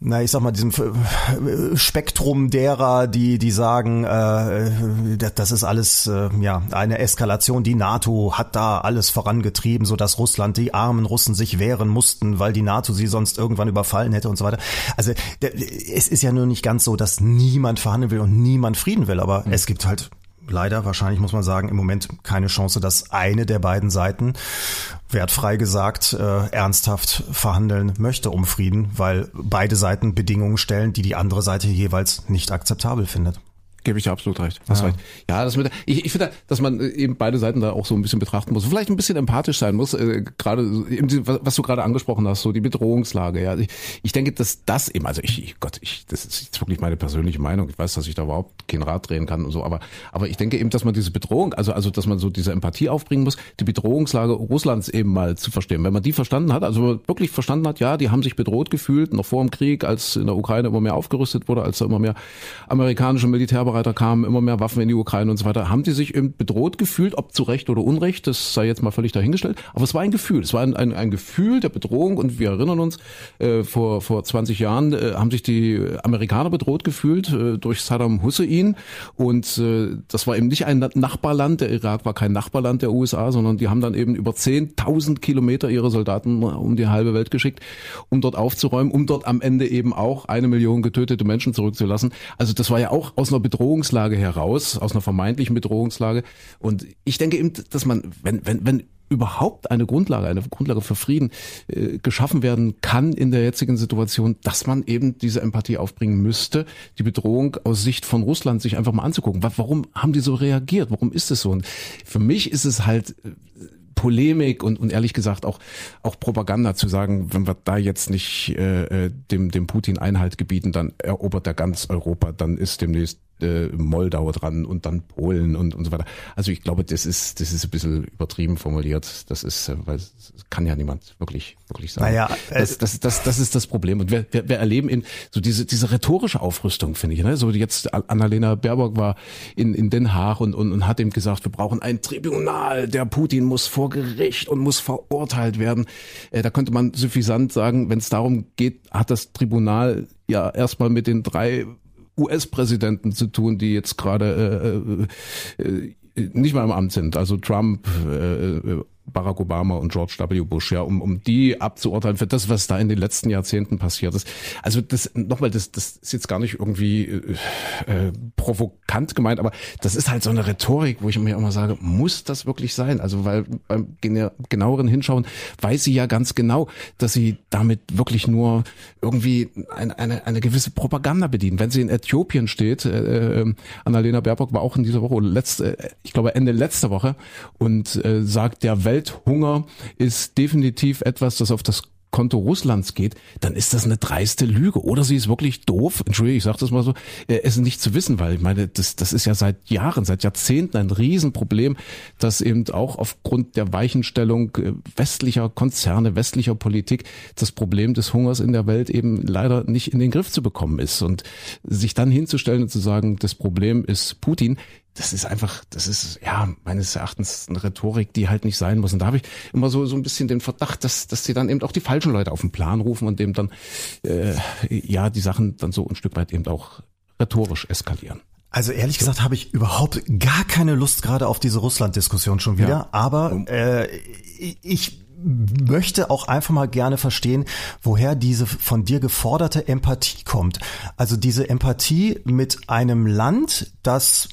Speaker 4: na, ich sag mal, diesem Spektrum derer, die, die sagen, äh, das ist alles, äh, ja, eine Eskalation. Die NATO hat da alles vorangetrieben, so dass Russland, die armen Russen sich wehren mussten, weil die NATO sie sonst irgendwann überfallen hätte und so weiter. Also es ist ja nur nicht ganz so, dass niemand verhandeln will und niemand Frieden will, aber mhm. es gibt halt leider, wahrscheinlich muss man sagen, im Moment keine Chance, dass eine der beiden Seiten, wertfrei gesagt, äh, ernsthaft verhandeln möchte um Frieden, weil beide Seiten Bedingungen stellen, die die andere Seite jeweils nicht akzeptabel findet.
Speaker 2: Gebe ich dir absolut recht. Hast ja. recht. Ja, das mit, ich, ich finde, dass man eben beide Seiten da auch so ein bisschen betrachten muss. Vielleicht ein bisschen empathisch sein muss, äh, gerade was du gerade angesprochen hast, so die Bedrohungslage. Ja, ich, ich denke, dass das eben, also ich, ich, Gott, ich, das ist jetzt wirklich meine persönliche Meinung. Ich weiß, dass ich da überhaupt kein Rad drehen kann und so, aber, aber ich denke eben, dass man diese Bedrohung, also, also, dass man so diese Empathie aufbringen muss, die Bedrohungslage Russlands eben mal zu verstehen. Wenn man die verstanden hat, also wirklich verstanden hat, ja, die haben sich bedroht gefühlt, noch vor dem Krieg, als in der Ukraine immer mehr aufgerüstet wurde, als da immer mehr amerikanische Militär Vorreiter kamen, immer mehr Waffen in die Ukraine und so weiter, haben die sich eben bedroht gefühlt, ob zu Recht oder Unrecht, das sei jetzt mal völlig dahingestellt, aber es war ein Gefühl, es war ein, ein, ein Gefühl der Bedrohung. Und wir erinnern uns, äh, vor, vor 20 Jahren äh, haben sich die Amerikaner bedroht gefühlt äh, durch Saddam Hussein. Und äh, das war eben nicht ein Nachbarland, der Irak war kein Nachbarland der USA, sondern die haben dann eben über 10.000 Kilometer ihre Soldaten um die halbe Welt geschickt, um dort aufzuräumen, um dort am Ende eben auch eine Million getötete Menschen zurückzulassen. Also das war ja auch aus einer Bedrohungslage Bedrohungslage heraus, aus einer vermeintlichen Bedrohungslage. Und ich denke eben, dass man, wenn, wenn, wenn überhaupt eine Grundlage, eine Grundlage für Frieden äh, geschaffen werden kann in der jetzigen Situation, dass man eben diese Empathie aufbringen müsste, die Bedrohung aus Sicht von Russland sich einfach mal anzugucken. Warum haben die so reagiert? Warum ist es so? Und für mich ist es halt äh, Polemik und, und ehrlich gesagt auch, auch Propaganda zu sagen, wenn wir da jetzt nicht äh, äh dem, dem Putin Einhalt gebieten, dann erobert er ganz Europa, dann ist demnächst äh, Moldau dran und dann Polen und, und so weiter. Also ich glaube, das ist, das ist ein bisschen übertrieben formuliert. Das ist, äh, weil kann ja niemand wirklich, wirklich sagen.
Speaker 4: Naja,
Speaker 2: äh, das, das, das, das ist das Problem. Und wir, wir, wir erleben in so diese, diese rhetorische Aufrüstung, finde ich. Ne? So jetzt Annalena Baerbock war in, in Den Haag und, und, und hat ihm gesagt, wir brauchen ein Tribunal. Der Putin muss vor Gericht und muss verurteilt werden. Äh, da könnte man suffisant sagen, wenn es darum geht, hat das Tribunal ja erstmal mit den drei US-Präsidenten zu tun, die jetzt gerade äh, äh, äh, nicht mal im Amt sind. Also Trump, äh, äh Barack Obama und George W. Bush, ja, um, um die abzuurteilen für das, was da in den letzten Jahrzehnten passiert ist. Also das nochmal, das, das ist jetzt gar nicht irgendwie äh, äh, provokant gemeint, aber das ist halt so eine Rhetorik, wo ich mir immer sage, muss das wirklich sein? Also weil beim genaueren Hinschauen weiß sie ja ganz genau, dass sie damit wirklich nur irgendwie eine, eine, eine gewisse Propaganda bedient. Wenn sie in Äthiopien steht, äh, äh, Annalena Baerbock war auch in dieser Woche, letzte, äh, ich glaube Ende letzter Woche, und äh, sagt, der Welt Welthunger ist definitiv etwas, das auf das Konto Russlands geht, dann ist das eine dreiste Lüge. Oder sie ist wirklich doof, entschuldige, ich sage das mal so, äh, es nicht zu wissen, weil ich meine, das, das ist ja seit Jahren, seit Jahrzehnten ein Riesenproblem, dass eben auch aufgrund der Weichenstellung äh, westlicher Konzerne, westlicher Politik das Problem des Hungers in der Welt eben leider nicht in den Griff zu bekommen ist. Und sich dann hinzustellen und zu sagen, das Problem ist Putin, das ist einfach, das ist ja meines Erachtens eine Rhetorik, die halt nicht sein muss. Und da habe ich immer so so ein bisschen den Verdacht, dass dass sie dann eben auch die falschen Leute auf den Plan rufen und dem dann äh, ja die Sachen dann so ein Stück weit eben auch rhetorisch eskalieren.
Speaker 4: Also ehrlich gesagt habe ich überhaupt gar keine Lust gerade auf diese Russland-Diskussion schon wieder. Ja. Aber äh, ich möchte auch einfach mal gerne verstehen, woher diese von dir geforderte Empathie kommt. Also diese Empathie mit einem Land, das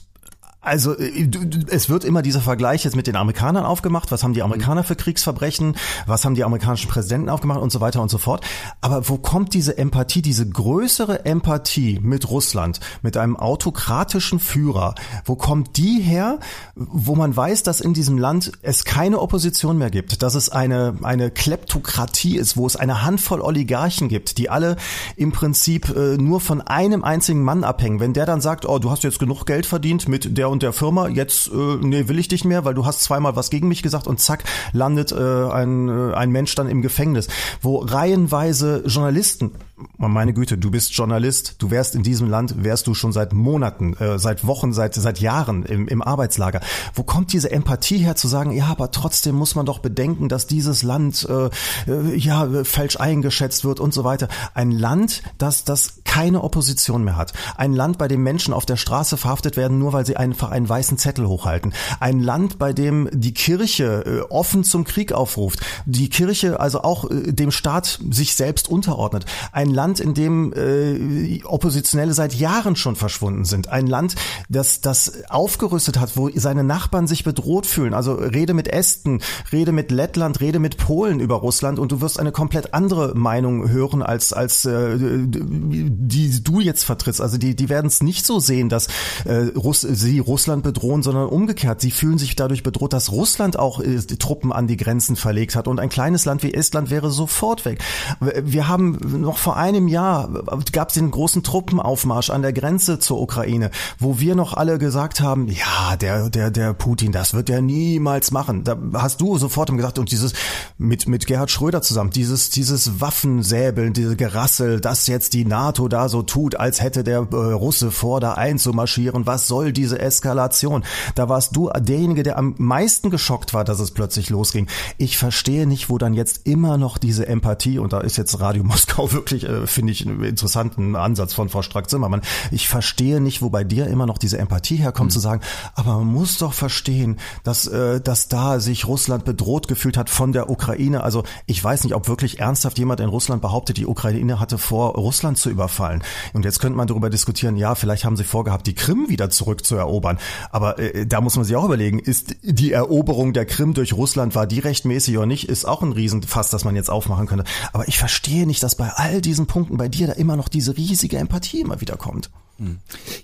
Speaker 4: also äh, es wird immer dieser Vergleich jetzt mit den Amerikanern aufgemacht. Was haben die Amerikaner für Kriegsverbrechen? Was haben die amerikanischen Präsidenten aufgemacht und so weiter und so fort. Aber wo kommt diese Empathie, diese größere Empathie mit Russland, mit einem autokratischen Führer? Wo kommt die her, wo man weiß, dass in diesem Land es keine Opposition mehr gibt, dass es eine eine Kleptokratie ist, wo es eine Handvoll Oligarchen gibt, die alle im Prinzip äh, nur von einem einzigen Mann abhängen. Wenn der dann sagt, oh, du hast jetzt genug Geld verdient mit der und der Firma, jetzt äh, nee, will ich dich mehr, weil du hast zweimal was gegen mich gesagt und zack, landet äh, ein, äh, ein Mensch dann im Gefängnis, wo reihenweise Journalisten meine Güte, du bist Journalist, du wärst in diesem Land, wärst du schon seit Monaten, äh, seit Wochen, seit, seit Jahren im, im Arbeitslager. Wo kommt diese Empathie her zu sagen, ja, aber trotzdem muss man doch bedenken, dass dieses Land äh, äh, ja falsch eingeschätzt wird und so weiter. Ein Land, das, das keine Opposition mehr hat. Ein Land, bei dem Menschen auf der Straße verhaftet werden, nur weil sie einfach einen weißen Zettel hochhalten. Ein Land, bei dem die Kirche äh, offen zum Krieg aufruft. Die Kirche also auch äh, dem Staat sich selbst unterordnet. Ein Land, in dem äh, Oppositionelle seit Jahren schon verschwunden sind. Ein Land, das das aufgerüstet hat, wo seine Nachbarn sich bedroht fühlen. Also rede mit Esten, rede mit Lettland, rede mit Polen über Russland und du wirst eine komplett andere Meinung hören als als äh, die du jetzt vertrittst. Also die die werden es nicht so sehen, dass äh, Russ sie Russland bedrohen, sondern umgekehrt. Sie fühlen sich dadurch bedroht, dass Russland auch äh, Truppen an die Grenzen verlegt hat und ein kleines Land wie Estland wäre sofort weg. Wir haben noch vor einem Jahr gab es den großen Truppenaufmarsch an der Grenze zur Ukraine, wo wir noch alle gesagt haben, ja, der, der, der Putin, das wird er niemals machen. Da hast du sofort gesagt, und dieses mit, mit Gerhard Schröder zusammen, dieses, dieses Waffensäbeln, diese Gerassel, dass jetzt die NATO da so tut, als hätte der äh, Russe vor, da einzumarschieren. Was soll diese Eskalation? Da warst du derjenige, der am meisten geschockt war, dass es plötzlich losging. Ich verstehe nicht, wo dann jetzt immer noch diese Empathie, und da ist jetzt Radio Moskau <laughs> wirklich äh, finde ich einen interessanten Ansatz von Frau Strack-Zimmermann. Ich verstehe nicht, wo bei dir immer noch diese Empathie herkommt, mhm. zu sagen, aber man muss doch verstehen, dass, äh, dass da sich Russland bedroht gefühlt hat von der Ukraine. Also ich weiß nicht, ob wirklich ernsthaft jemand in Russland behauptet, die Ukraine hatte vor, Russland zu überfallen. Und jetzt könnte man darüber diskutieren, ja, vielleicht haben sie vorgehabt, die Krim wieder zurückzuerobern. Aber äh, da muss man sich auch überlegen, ist die Eroberung der Krim durch Russland, war die rechtmäßig oder nicht, ist auch ein Riesenfass, das man jetzt aufmachen könnte. Aber ich verstehe nicht, dass bei all diesen Punkten bei dir da immer noch diese riesige Empathie immer wieder kommt.
Speaker 2: Hm.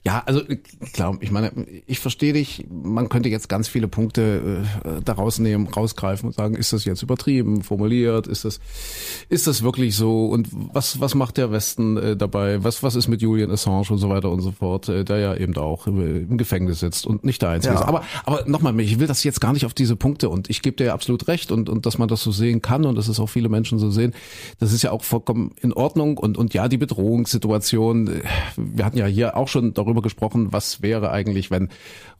Speaker 2: Ja, also klar, ich meine, ich verstehe dich, man könnte jetzt ganz viele Punkte äh, daraus nehmen, rausgreifen und sagen, ist das jetzt übertrieben formuliert, ist das ist das wirklich so und was was macht der Westen äh, dabei? Was was ist mit Julian Assange und so weiter und so fort, äh, der ja eben auch im, im Gefängnis sitzt und nicht der einzige ja. ist. Aber aber nochmal, ich will das jetzt gar nicht auf diese Punkte und ich gebe dir absolut recht und und dass man das so sehen kann und dass es auch viele Menschen so sehen, das ist ja auch vollkommen in Ordnung und und ja, die Bedrohungssituation, äh, wir hatten ja hier auch schon darüber gesprochen, was wäre eigentlich, wenn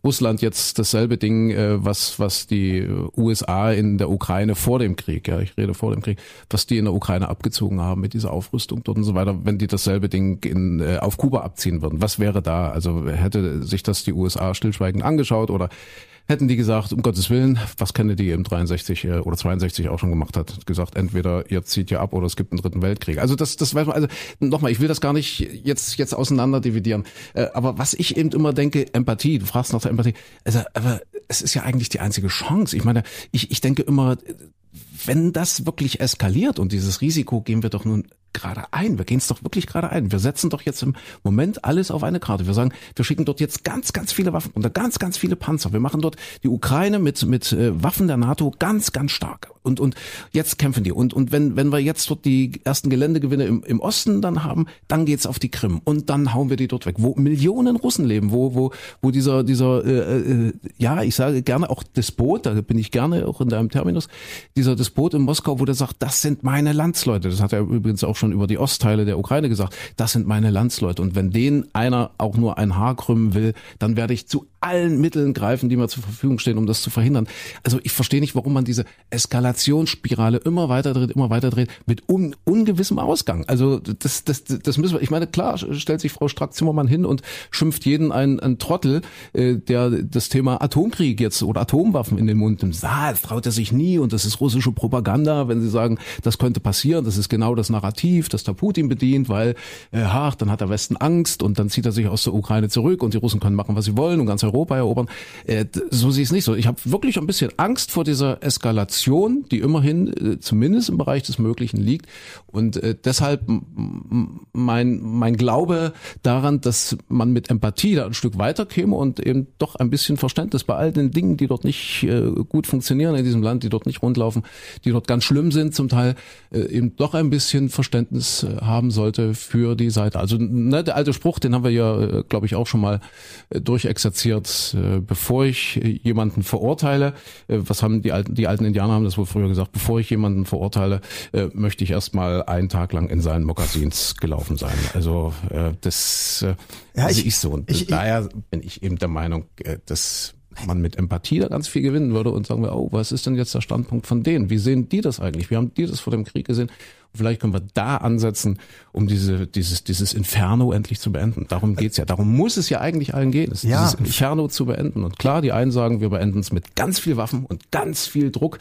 Speaker 2: Russland jetzt dasselbe Ding, äh, was, was die USA in der Ukraine vor dem Krieg, ja, ich rede vor dem Krieg, was die in der Ukraine abgezogen haben mit dieser Aufrüstung dort und so weiter, wenn die dasselbe Ding in, äh, auf Kuba abziehen würden. Was wäre da? Also hätte sich das die USA stillschweigend angeschaut oder hätten die gesagt, um Gottes Willen, was Kennedy im 63 äh, oder 62 auch schon gemacht hat, gesagt, entweder ihr zieht ja ab oder es gibt einen dritten Weltkrieg. Also das, das weiß man, also nochmal, ich will das gar nicht jetzt, jetzt auseinander dividieren. Äh, aber was ich eben immer denke, Empathie, du fragst nach der Empathie, also, aber es ist ja eigentlich die einzige Chance. Ich meine, ich, ich denke immer, wenn das wirklich eskaliert und dieses Risiko gehen wir doch nun gerade ein. Wir gehen es doch wirklich gerade ein. Wir setzen doch jetzt im Moment alles auf eine Karte. Wir sagen, wir schicken dort jetzt ganz, ganz viele Waffen und ganz, ganz viele Panzer. Wir machen dort die Ukraine mit, mit äh, Waffen der NATO ganz, ganz stark. Und, und jetzt kämpfen die. Und, und wenn, wenn wir jetzt dort die ersten Geländegewinne im, im Osten dann haben, dann geht's auf die Krim. Und dann hauen wir die dort weg. Wo Millionen Russen leben, wo, wo, wo dieser, dieser, äh, äh, ja, ich sage gerne auch Despot, da bin ich gerne auch in deinem Terminus, dieser Despot in Moskau, wo der sagt, das sind meine Landsleute. Das hat er übrigens auch schon über die Ostteile der Ukraine gesagt. Das sind meine Landsleute. Und wenn denen einer auch nur ein Haar krümmen will, dann werde ich zu allen Mitteln greifen, die mir zur Verfügung stehen, um das zu verhindern. Also ich verstehe nicht, warum man diese Eskalationsspirale immer weiter dreht, immer weiter dreht, mit un ungewissem Ausgang. Also das, das, das müssen wir, ich meine, klar, stellt sich Frau Strack-Zimmermann hin und schimpft jeden einen, einen Trottel, äh, der das Thema Atomkrieg jetzt oder Atomwaffen in den Mund nimmt. Ah, das traut er sich nie und das ist russische Propaganda, wenn sie sagen, das könnte passieren, das ist genau das Narrativ, das der Putin bedient, weil, äh, ach, dann hat der Westen Angst und dann zieht er sich aus der Ukraine zurück und die Russen können machen, was sie wollen und ganz Europa erobern. Äh, so sehe ich es nicht so. Ich habe wirklich ein bisschen Angst vor dieser Eskalation, die immerhin äh, zumindest im Bereich des Möglichen liegt. Und äh, deshalb mein, mein Glaube daran, dass man mit Empathie da ein Stück weiter käme und eben doch ein bisschen Verständnis bei all den Dingen, die dort nicht äh, gut funktionieren in diesem Land, die dort nicht rundlaufen, die dort ganz schlimm sind zum Teil, äh, eben doch ein bisschen Verständnis äh, haben sollte für die Seite. Also ne, der alte Spruch, den haben wir ja, äh, glaube ich, auch schon mal äh, durchexerziert, äh, bevor ich jemanden verurteile, äh, was haben die alten, die alten Indianer haben das wohl früher gesagt, bevor ich jemanden verurteile, äh, möchte ich erstmal einen Tag lang in seinen Mokassins gelaufen sein. Also äh, das äh, ja, ich, ich so. Und ich, daher bin ich eben der Meinung, äh, dass man mit Empathie da ganz viel gewinnen würde und sagen wir, oh, was ist denn jetzt der Standpunkt von denen? Wie sehen die das eigentlich? Wie haben die das vor dem Krieg gesehen? Und vielleicht können wir da ansetzen, um diese, dieses, dieses Inferno endlich zu beenden. Darum geht's ja. Darum muss es ja eigentlich allen gehen, es, ja. dieses Inferno zu beenden. Und klar, die einen sagen, wir beenden es mit ganz viel Waffen und ganz viel Druck.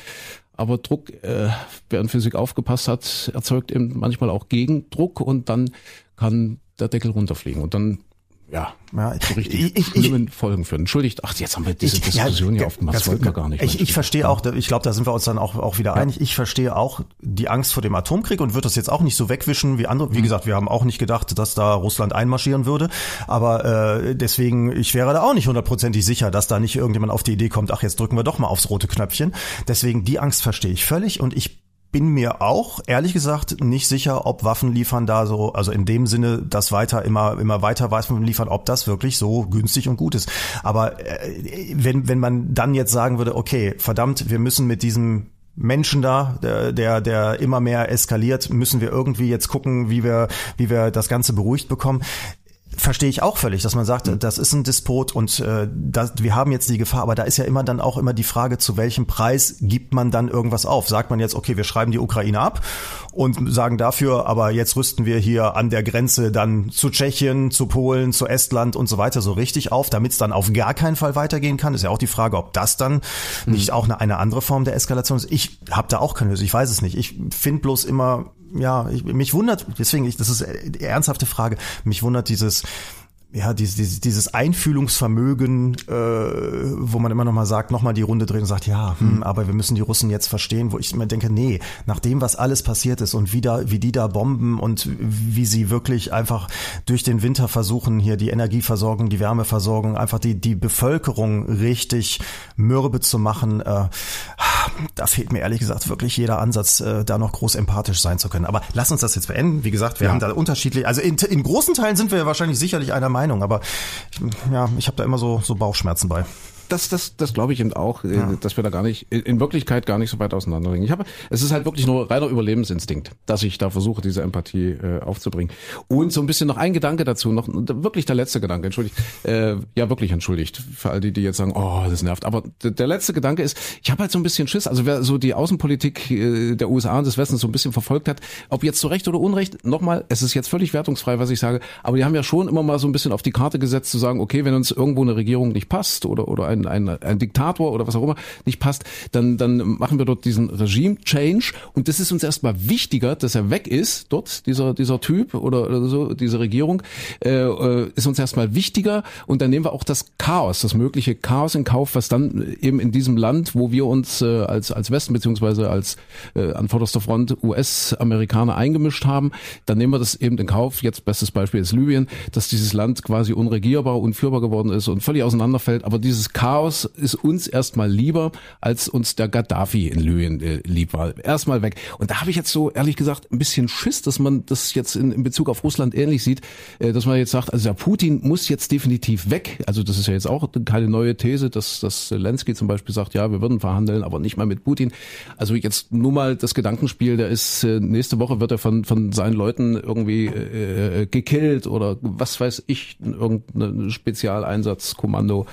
Speaker 2: Aber Druck, äh, wer in Physik aufgepasst hat, erzeugt eben manchmal auch Gegendruck und dann kann der Deckel runterfliegen. Und dann ja, ja so richtig ich, schlimmen ich, Folgen führen. Entschuldigt, ach, jetzt haben wir diese ich, Diskussion ja, hier aufgemacht, das wollten wir gar nicht.
Speaker 4: Ich, ich verstehe auch, ich glaube, da sind wir uns dann auch, auch wieder ja. einig, ich verstehe auch die Angst vor dem Atomkrieg und würde das jetzt auch nicht so wegwischen wie andere. Wie mhm. gesagt, wir haben auch nicht gedacht, dass da Russland einmarschieren würde, aber äh, deswegen, ich wäre da auch nicht hundertprozentig sicher, dass da nicht irgendjemand auf die Idee kommt, ach, jetzt drücken wir doch mal aufs rote Knöpfchen. Deswegen, die Angst verstehe ich völlig und ich bin mir auch ehrlich gesagt nicht sicher, ob Waffen liefern da so, also in dem Sinne, dass weiter immer immer weiter Waffen liefern, ob das wirklich so günstig und gut ist. Aber äh, wenn wenn man dann jetzt sagen würde, okay, verdammt, wir müssen mit diesem Menschen da, der, der, der immer mehr eskaliert, müssen wir irgendwie jetzt gucken, wie wir, wie wir das Ganze beruhigt bekommen verstehe ich auch völlig, dass man sagt, mhm. das ist ein Despot und äh, das, wir haben jetzt die Gefahr, aber da ist ja immer dann auch immer die Frage, zu welchem Preis gibt man dann irgendwas auf? Sagt man jetzt, okay, wir schreiben die Ukraine ab und sagen dafür, aber jetzt rüsten wir hier an der Grenze dann zu Tschechien, zu Polen, zu Estland und so weiter so richtig auf, damit es dann auf gar keinen Fall weitergehen kann. Ist ja auch die Frage, ob das dann mhm. nicht auch eine, eine andere Form der Eskalation ist. Ich habe da auch keine Lösung, ich weiß es nicht. Ich finde bloß immer ja, ich, mich wundert, deswegen, ich, das ist die ernsthafte Frage, mich wundert dieses, ja, dieses, dieses Einfühlungsvermögen, äh, wo man immer noch mal sagt, noch mal die Runde drehen und sagt, ja, hm, hm, aber wir müssen die Russen jetzt verstehen, wo ich immer denke, nee, nach dem, was alles passiert ist und wie, da, wie die da bomben und wie sie wirklich einfach durch den Winter versuchen, hier die Energieversorgung, die Wärmeversorgung, einfach die, die Bevölkerung richtig mürbe zu machen, äh, da fehlt mir ehrlich gesagt wirklich jeder Ansatz, äh, da noch groß empathisch sein zu können. Aber lass uns das jetzt beenden. Wie gesagt, wir ja. haben da unterschiedlich, also in, in großen Teilen sind wir ja wahrscheinlich sicherlich einer Meinung, aber ja, ich habe da immer so, so Bauchschmerzen bei
Speaker 2: das, das, das glaube ich eben auch, äh, ja. dass wir da gar nicht, in Wirklichkeit gar nicht so weit auseinanderringen. Ich habe, es ist halt wirklich nur reiner Überlebensinstinkt, dass ich da versuche, diese Empathie äh, aufzubringen. Und so ein bisschen noch ein Gedanke dazu, noch wirklich der letzte Gedanke, entschuldigt, äh, ja wirklich entschuldigt für all die, die jetzt sagen, oh, das nervt. Aber der letzte Gedanke ist, ich habe halt so ein bisschen Schiss, also wer so die Außenpolitik äh, der USA und des Westens so ein bisschen verfolgt hat, ob jetzt zu Recht oder Unrecht, nochmal, es ist jetzt völlig wertungsfrei, was ich sage, aber die haben ja schon immer mal so ein bisschen auf die Karte gesetzt zu sagen, okay, wenn uns irgendwo eine Regierung nicht passt oder, oder ein, ein, ein Diktator oder was auch immer nicht passt, dann, dann machen wir dort diesen Regime-Change. Und das ist uns erstmal wichtiger, dass er weg ist, dort, dieser, dieser Typ oder, oder so, diese Regierung, äh, äh, ist uns erstmal wichtiger. Und dann nehmen wir auch das Chaos, das mögliche Chaos in Kauf, was dann eben in diesem Land, wo wir uns äh, als, als Westen beziehungsweise als äh, an vorderster Front US-Amerikaner eingemischt haben, dann nehmen wir das eben in Kauf. Jetzt bestes Beispiel ist Libyen, dass dieses Land quasi unregierbar, unführbar geworden ist und völlig auseinanderfällt, aber dieses Chaos Chaos ist uns erstmal lieber, als uns der Gaddafi in Libyen äh, lieb war. Erstmal weg. Und da habe ich jetzt so ehrlich gesagt ein bisschen Schiss, dass man das jetzt in, in Bezug auf Russland ähnlich sieht, äh, dass man jetzt sagt, also der Putin muss jetzt definitiv weg. Also das ist ja jetzt auch keine neue These, dass, dass Zelensky zum Beispiel sagt, ja, wir würden verhandeln, aber nicht mal mit Putin. Also jetzt nur mal das Gedankenspiel, der ist äh, nächste Woche wird er von, von seinen Leuten irgendwie äh, äh gekillt oder was weiß ich, irgendein Spezialeinsatzkommando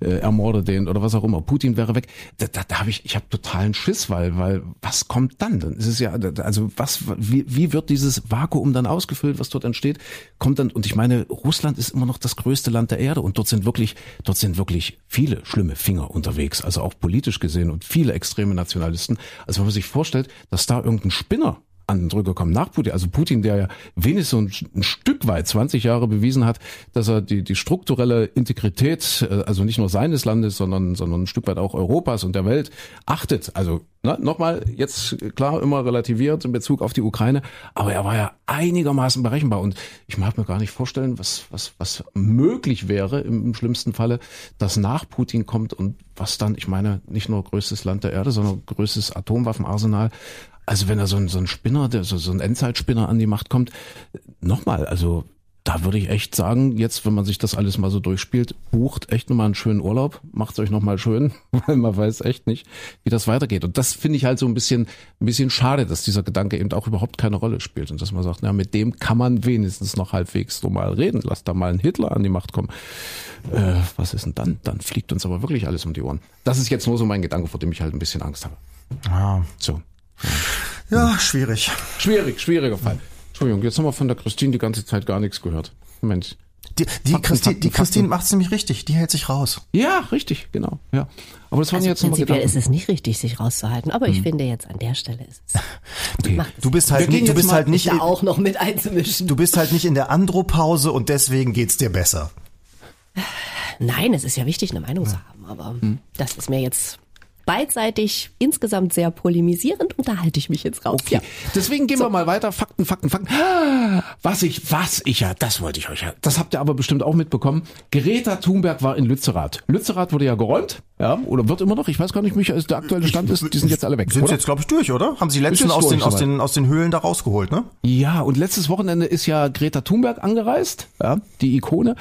Speaker 2: äh, ermordet den oder was auch immer. Putin wäre weg. Da, da, da habe ich, ich habe totalen Schiss, weil, weil was kommt dann? Dann ist ja, also was, wie, wie wird dieses Vakuum dann ausgefüllt, was dort entsteht? Kommt dann, und ich meine, Russland ist immer noch das größte Land der Erde und dort sind wirklich, dort sind wirklich viele schlimme Finger unterwegs, also auch politisch gesehen und viele extreme Nationalisten. Also wenn man sich vorstellt, dass da irgendein Spinner an den nach Putin. Also Putin, der ja wenigstens ein, ein, Stück weit 20 Jahre bewiesen hat, dass er die, die strukturelle Integrität, äh, also nicht nur seines Landes, sondern, sondern ein Stück weit auch Europas und der Welt achtet. Also ne, nochmal, jetzt klar immer relativiert in Bezug auf die Ukraine, aber er war ja einigermaßen berechenbar und ich mag mir gar nicht vorstellen, was, was, was möglich wäre im, im schlimmsten Falle, dass nach Putin kommt und was dann, ich meine, nicht nur größtes Land der Erde, sondern größtes Atomwaffenarsenal, also wenn da so ein, so ein Spinner, so, so ein Endzeitspinner an die Macht kommt, nochmal, also da würde ich echt sagen, jetzt, wenn man sich das alles mal so durchspielt, bucht echt nochmal einen schönen Urlaub, macht's euch nochmal schön, <laughs> weil man weiß echt nicht, wie das weitergeht. Und das finde ich halt so ein bisschen, ein bisschen schade, dass dieser Gedanke eben auch überhaupt keine Rolle spielt und dass man sagt, na, mit dem kann man wenigstens noch halbwegs normal reden. Lass da mal einen Hitler an die Macht kommen. Äh, was ist denn dann? Dann fliegt uns aber wirklich alles um die Ohren. Das ist jetzt nur so mein Gedanke, vor dem ich halt ein bisschen Angst habe.
Speaker 4: Ah. So. Ja, schwierig.
Speaker 2: Schwierig, schwieriger Fall. Entschuldigung, jetzt haben wir von der Christine die ganze Zeit gar nichts gehört. Mensch.
Speaker 4: Die, die, Fakten, Christine, Fakten, die Christine macht es nämlich richtig, die hält sich raus.
Speaker 2: Ja, richtig, genau. Ja. Aber das waren
Speaker 3: also
Speaker 2: jetzt nochmal
Speaker 3: Gedanken. ist es nicht richtig, sich rauszuhalten, aber ich hm. finde jetzt an der Stelle ist es.
Speaker 4: Okay. Du bist halt nicht, du bist halt nicht
Speaker 3: da auch noch mit einzumischen.
Speaker 4: Du bist halt nicht in der Andropause und deswegen geht's dir besser.
Speaker 3: Nein, es ist ja wichtig, eine Meinung ja. zu haben, aber hm. das ist mir jetzt beidseitig insgesamt sehr polemisierend unterhalte ich mich jetzt raus. Okay. Ja.
Speaker 2: Deswegen gehen so. wir mal weiter. Fakten, Fakten, Fakten. Was ich, was ich ja, das wollte ich euch ja. Das habt ihr aber bestimmt auch mitbekommen. Greta Thunberg war in Lützerath. Lützerath wurde ja geräumt, ja, oder wird immer noch. Ich weiß gar nicht, Michael, der aktuelle Stand ist, die sind jetzt alle weg.
Speaker 4: Sind oder? jetzt, glaube ich, durch, oder? Haben sie letzten aus den, aus den, aus den Höhlen da rausgeholt, ne?
Speaker 2: Ja, und letztes Wochenende ist ja Greta Thunberg angereist, ja, die Ikone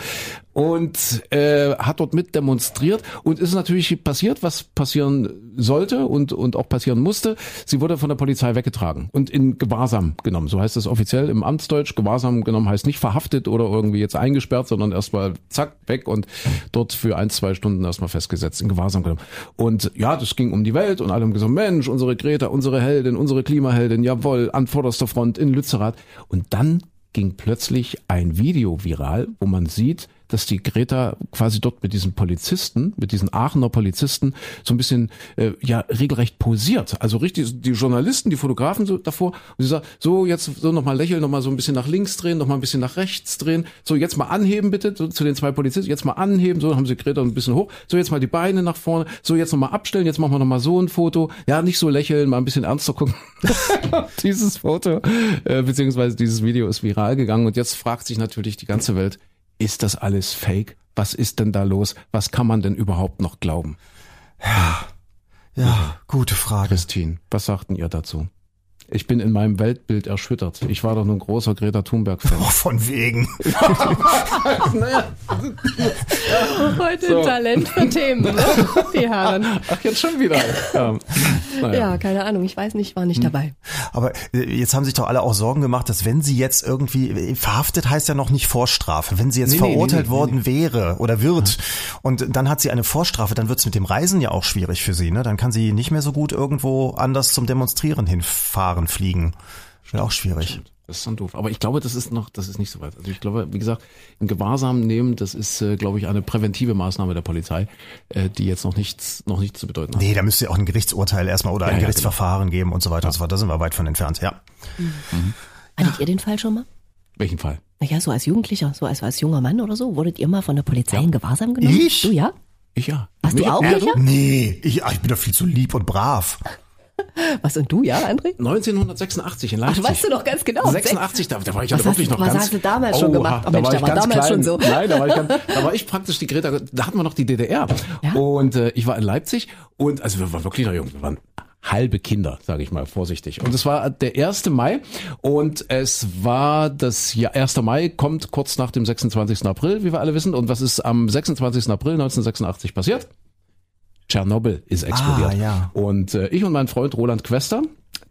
Speaker 2: und äh, hat dort mit demonstriert und ist natürlich passiert, was passieren sollte und und auch passieren musste. Sie wurde von der Polizei weggetragen und in Gewahrsam genommen. So heißt es offiziell im Amtsdeutsch. Gewahrsam genommen heißt nicht verhaftet oder irgendwie jetzt eingesperrt, sondern erstmal zack weg und dort für ein zwei Stunden erstmal festgesetzt in Gewahrsam genommen. Und ja, das ging um die Welt und alle haben gesagt, Mensch, unsere Greta, unsere Heldin, unsere Klimaheldin, jawohl, an vorderster Front in Lützerath. Und dann ging plötzlich ein Video viral, wo man sieht, dass die Greta quasi dort mit diesen Polizisten, mit diesen Aachener Polizisten so ein bisschen äh, ja regelrecht posiert. Also richtig die Journalisten, die Fotografen so davor und sie sagt, so jetzt so nochmal lächeln, nochmal so ein bisschen nach links drehen, nochmal ein bisschen nach rechts drehen. So jetzt mal anheben bitte so, zu den zwei Polizisten, jetzt mal anheben, so haben sie Greta ein bisschen hoch. So jetzt mal die Beine nach vorne, so jetzt nochmal abstellen, jetzt machen wir nochmal so ein Foto. Ja, nicht so lächeln, mal ein bisschen ernster gucken. <laughs> dieses Foto äh, beziehungsweise dieses Video ist viral gegangen und jetzt fragt sich natürlich die ganze Welt, ist das alles fake? Was ist denn da los? Was kann man denn überhaupt noch glauben?
Speaker 4: Ja, ja, gute Frage.
Speaker 2: Christine, was sagten ihr dazu? Ich bin in meinem Weltbild erschüttert. Ich war doch nur ein großer Greta Thunberg-Fan. <laughs>
Speaker 4: Oh, von wegen.
Speaker 3: naja. Heute so. Talent für Themen, ne? Die Herren.
Speaker 2: Ach, jetzt schon wieder.
Speaker 3: Ja. Naja. ja, keine Ahnung. Ich weiß nicht, war nicht hm. dabei.
Speaker 4: Aber äh, jetzt haben sich doch alle auch Sorgen gemacht, dass wenn sie jetzt irgendwie äh, verhaftet heißt ja noch nicht Vorstrafe. Wenn sie jetzt nee, verurteilt nee, nee, worden wäre oder wird und dann hat sie eine Vorstrafe, dann wird es mit dem Reisen ja auch schwierig für sie. Ne? Dann kann sie nicht mehr so gut irgendwo anders zum Demonstrieren hinfahren Jahren fliegen. Wäre auch schwierig.
Speaker 2: Das ist dann doof. Aber ich glaube, das ist noch, das ist nicht so weit. Also ich glaube, wie gesagt, in Gewahrsam nehmen, das ist, äh, glaube ich, eine präventive Maßnahme der Polizei, äh, die jetzt noch nichts, noch nichts zu bedeuten hat.
Speaker 4: Nee, da müsste ja auch ein Gerichtsurteil erstmal oder ja, ein ja, Gerichtsverfahren genau. geben und so weiter ja. und so fort. Da sind wir weit von entfernt, ja.
Speaker 3: Mhm. Mhm. Hattet ihr den Fall schon mal?
Speaker 2: Welchen Fall?
Speaker 3: Naja, so als Jugendlicher, so als, als junger Mann oder so, wurdet ihr mal von der Polizei in Gewahrsam genommen?
Speaker 4: Ich?
Speaker 3: Du ja?
Speaker 2: Ich ja.
Speaker 3: Mich du auch,
Speaker 4: Micha? Nee, ich, ich bin doch viel zu lieb und brav. <laughs>
Speaker 3: Was und du, ja, André?
Speaker 2: 1986 in Leipzig.
Speaker 3: Ach, weißt du doch ganz genau.
Speaker 2: 86, da, da war ich ja
Speaker 3: Was
Speaker 2: wirklich noch
Speaker 3: was
Speaker 2: ganz.
Speaker 3: hast du damals schon gemacht? Oh
Speaker 2: da
Speaker 3: Mensch,
Speaker 2: war ich
Speaker 3: war
Speaker 2: ganz
Speaker 3: damals
Speaker 2: klein.
Speaker 3: schon so.
Speaker 2: Nein, da war ich ganz, <laughs> da war ich praktisch die Greta. Da hatten wir noch die DDR.
Speaker 3: Ja?
Speaker 2: Und äh, ich war in Leipzig und also wir waren wirklich noch jung. Wir waren halbe Kinder, sage ich mal vorsichtig. Und es war der 1. Mai und es war das ja 1. Mai kommt kurz nach dem 26. April, wie wir alle wissen. Und was ist am 26. April 1986 passiert? Tschernobyl ist explodiert.
Speaker 4: Ah, ja.
Speaker 2: Und äh, ich und mein Freund Roland Quester,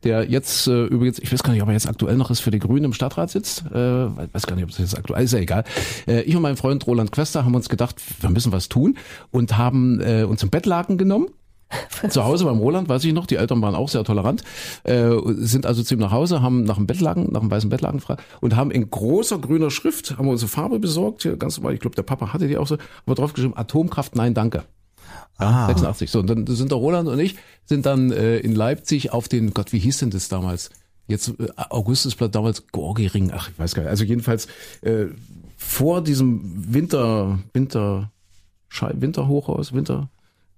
Speaker 2: der jetzt äh, übrigens, ich weiß gar nicht, ob er jetzt aktuell noch ist für die Grünen im Stadtrat sitzt, äh, weiß gar nicht, ob es jetzt aktuell ist, ja egal. Äh, ich und mein Freund Roland Quester haben uns gedacht, wir müssen was tun und haben äh, uns im Bettlaken genommen. <laughs> Zu Hause beim Roland, weiß ich noch, die Eltern waren auch sehr tolerant, äh, sind also zu ihm nach Hause, haben nach dem Bettlaken, nach dem weißen Bettlaken gefragt und haben in großer grüner Schrift, haben wir unsere Farbe besorgt, hier ganz normal, ich glaube, der Papa hatte die auch so, aber drauf geschrieben, Atomkraft, nein, danke. Ja, 86. So, und dann sind der Roland und ich sind dann äh, in Leipzig auf den, Gott, wie hieß denn das damals? Jetzt äh, Augustusplatz, damals Gorgi-Ring, ach, ich weiß gar nicht. Also jedenfalls äh, vor diesem Winter, Winter, Schei- Winterhochhaus, Winter.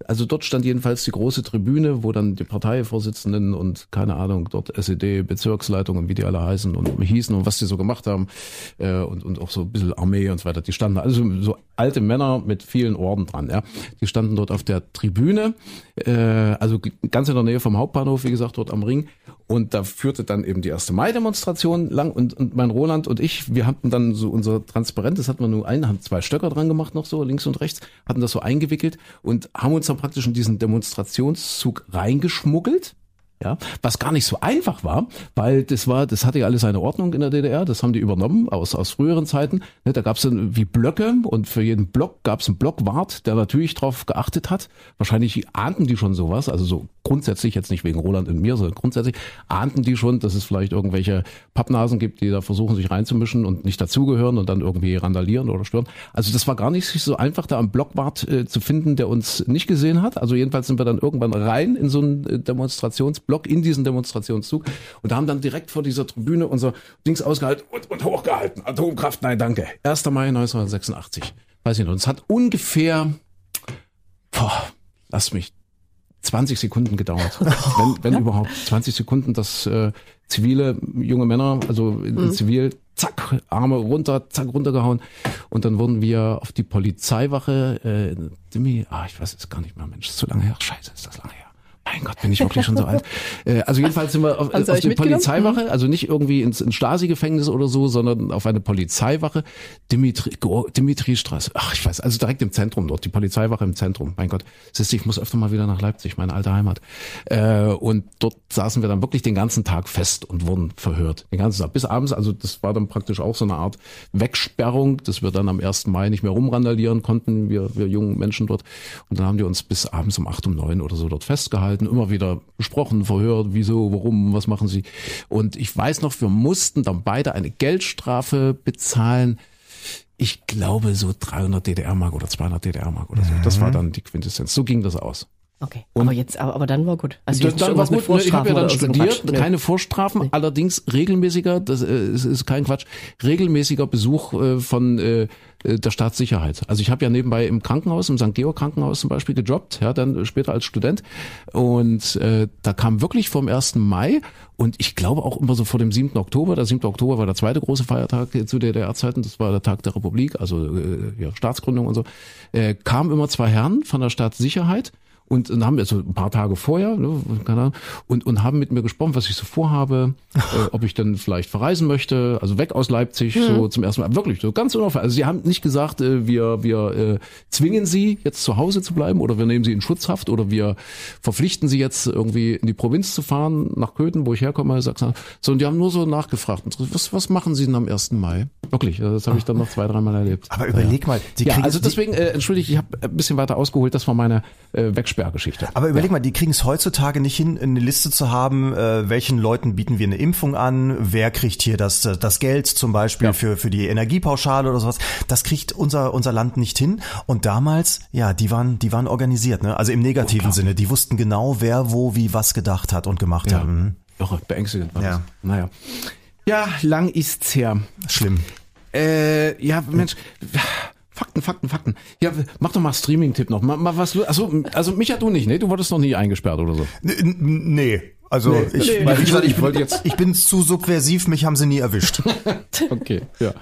Speaker 2: Also dort stand jedenfalls die große Tribüne, wo dann die Parteivorsitzenden und keine Ahnung, dort SED, Bezirksleitungen, wie die alle heißen und hießen und was die so gemacht haben äh, und, und auch so ein bisschen Armee und so weiter. Die standen also so alte Männer mit vielen Orden dran. Ja, Die standen dort auf der Tribüne, äh, also ganz in der Nähe vom Hauptbahnhof, wie gesagt, dort am Ring. Und da führte dann eben die 1. Mai-Demonstration lang und, und mein Roland und ich, wir hatten dann so unser Transparent, das hatten wir nur einen, haben zwei Stöcker dran gemacht noch so, links und rechts, hatten das so eingewickelt und haben uns dann praktisch in diesen Demonstrationszug reingeschmuggelt. Ja, was gar nicht so einfach war, weil das war, das hatte ja alles seine Ordnung in der DDR, das haben die übernommen aus, aus früheren Zeiten. Ne, Da gab es wie Blöcke und für jeden Block gab es einen Blockwart, der natürlich drauf geachtet hat. Wahrscheinlich ahnten die schon sowas, also so grundsätzlich, jetzt nicht wegen Roland und mir, sondern grundsätzlich ahnten die schon, dass es vielleicht irgendwelche Pappnasen gibt, die da versuchen, sich reinzumischen und nicht dazugehören und dann irgendwie randalieren oder stören. Also das war gar nicht so einfach, da einen Blockwart äh, zu finden, der uns nicht gesehen hat. Also jedenfalls sind wir dann irgendwann rein in so einen äh, Demonstrationsblock, in diesen Demonstrationszug und haben dann direkt vor dieser Tribüne unser Dings ausgehalten und, und hochgehalten. Atomkraft, nein, danke. 1. Mai 1986. Weiß ich noch. Und es hat ungefähr, boah, lass mich 20 Sekunden gedauert. <laughs> wenn, wenn überhaupt 20 Sekunden, dass äh, zivile junge Männer, also in, in Zivil, zack, Arme runter, zack, runtergehauen. Und dann wurden wir auf die Polizeiwache, äh, Dimi, ah, ich weiß es gar nicht mehr, Mensch, ist zu lange her. Scheiße, ist das lange her. Mein Gott, bin ich wirklich schon so alt. <laughs> Äh, also jedenfalls sind wir auf, auf
Speaker 3: mitgenommen?
Speaker 2: Polizeiwache, also nicht irgendwie ins, ins Stasi-Gefängnis oder so, sondern auf eine Polizeiwache, Dimitri, Dimitristraße. Ach, ich weiß, also direkt im Zentrum dort, die Polizeiwache im Zentrum. Mein Gott, siehst du, ich muss öfter mal wieder nach Leipzig, meine alte Heimat. Äh, und dort saßen wir dann wirklich den ganzen Tag fest und wurden verhört. Den ganzen Tag bis abends, also das war dann praktisch auch so eine Art Wegsperrung, dass wir dann am 1. Mai nicht mehr rumrandalieren konnten, wir, wir jungen Menschen dort. Und dann haben die uns bis abends um acht um neun oder so dort festgehalten, immer wieder besprochen, verhört, wieso, warum, was machen sie. Und ich weiß noch, wir mussten dann beide eine Geldstrafe bezahlen. Ich glaube so 300 DDR-Mark oder 200 DDR-Mark oder so. Das war dann die Quintessenz. So ging das aus.
Speaker 3: Okay. aber jetzt, aber, aber dann war gut. Also
Speaker 2: Das, dann war gut, ne, ich habe ja dann
Speaker 3: so
Speaker 2: studiert.
Speaker 3: Nö.
Speaker 2: keine Vorstrafen, allerdings regelmäßiger, das äh, ist, ist kein Quatsch, regelmäßiger Besuch äh, von äh, der Staatssicherheit. Also ich habe ja nebenbei im Krankenhaus, im St. Georg Krankenhaus zum Beispiel gejobbt, ja, dann später als Student und äh, da kam wirklich vom 1. Mai und ich glaube auch immer so vor dem 7. Oktober, der 7. Oktober war der zweite große Feiertag zu DDR-Zeiten, das war der Tag der Republik, also äh, ja, Staatsgründung und so, äh, kamen immer zwei Herren von der Staatssicherheit und, und haben also ein paar Tage vorher ne, keine Ahnung, und und haben mit mir gesprochen, was ich so vorhabe, <laughs> äh, ob ich dann vielleicht verreisen möchte, also weg aus Leipzig so zum ersten Mal, wirklich so ganz unauffällig. Also sie haben nicht gesagt, äh, wir wir äh, zwingen sie jetzt zu Hause zu bleiben oder wir nehmen sie in Schutzhaft oder wir verpflichten sie jetzt irgendwie in die Provinz zu fahren nach Köthen, wo ich herkomme, Sachsen. So und die haben nur so nachgefragt, was was machen Sie denn am 1. Mai? Wirklich, das habe ich dann noch zwei dreimal erlebt.
Speaker 4: Aber überleg mal, die
Speaker 2: Ja, also deswegen, äh, entschuldige, ich habe ein bisschen weiter ausgeholt, das war meine äh, Wegsperrgeschichte.
Speaker 4: Aber überleg mal, die kriegen es heutzutage nicht hin, eine Liste zu haben, äh, welchen Leuten bieten wir eine Impfung an, wer kriegt hier das, das Geld zum Beispiel
Speaker 2: Ja.
Speaker 4: für, für die Energiepauschale oder sowas. Das kriegt unser, unser Land nicht hin. Und damals, ja, die waren, die waren organisiert, ne? Also im negativen Sinne. Die wussten genau, wer wo wie was gedacht hat und gemacht
Speaker 2: Ja.
Speaker 4: hat. Mhm.
Speaker 2: Irre, beängstigend war
Speaker 4: Ja.
Speaker 2: das. Naja. Ja, lang ist's her.
Speaker 4: Schlimm.
Speaker 2: Äh, ja, Mensch. Fakten, Fakten, Fakten. Ja, mach doch mal Streaming-Tipp noch. Mal, mal was, also, also Micha, du nicht, ne? Du wurdest noch nie eingesperrt oder so.
Speaker 4: N- Nee. Also
Speaker 2: Nee,
Speaker 4: ich,
Speaker 2: nee, ich-
Speaker 4: ich,
Speaker 2: ich wollte
Speaker 4: bin,
Speaker 2: jetzt-
Speaker 4: ich bin zu subversiv, mich haben sie nie erwischt. <laughs>
Speaker 2: Okay, ja.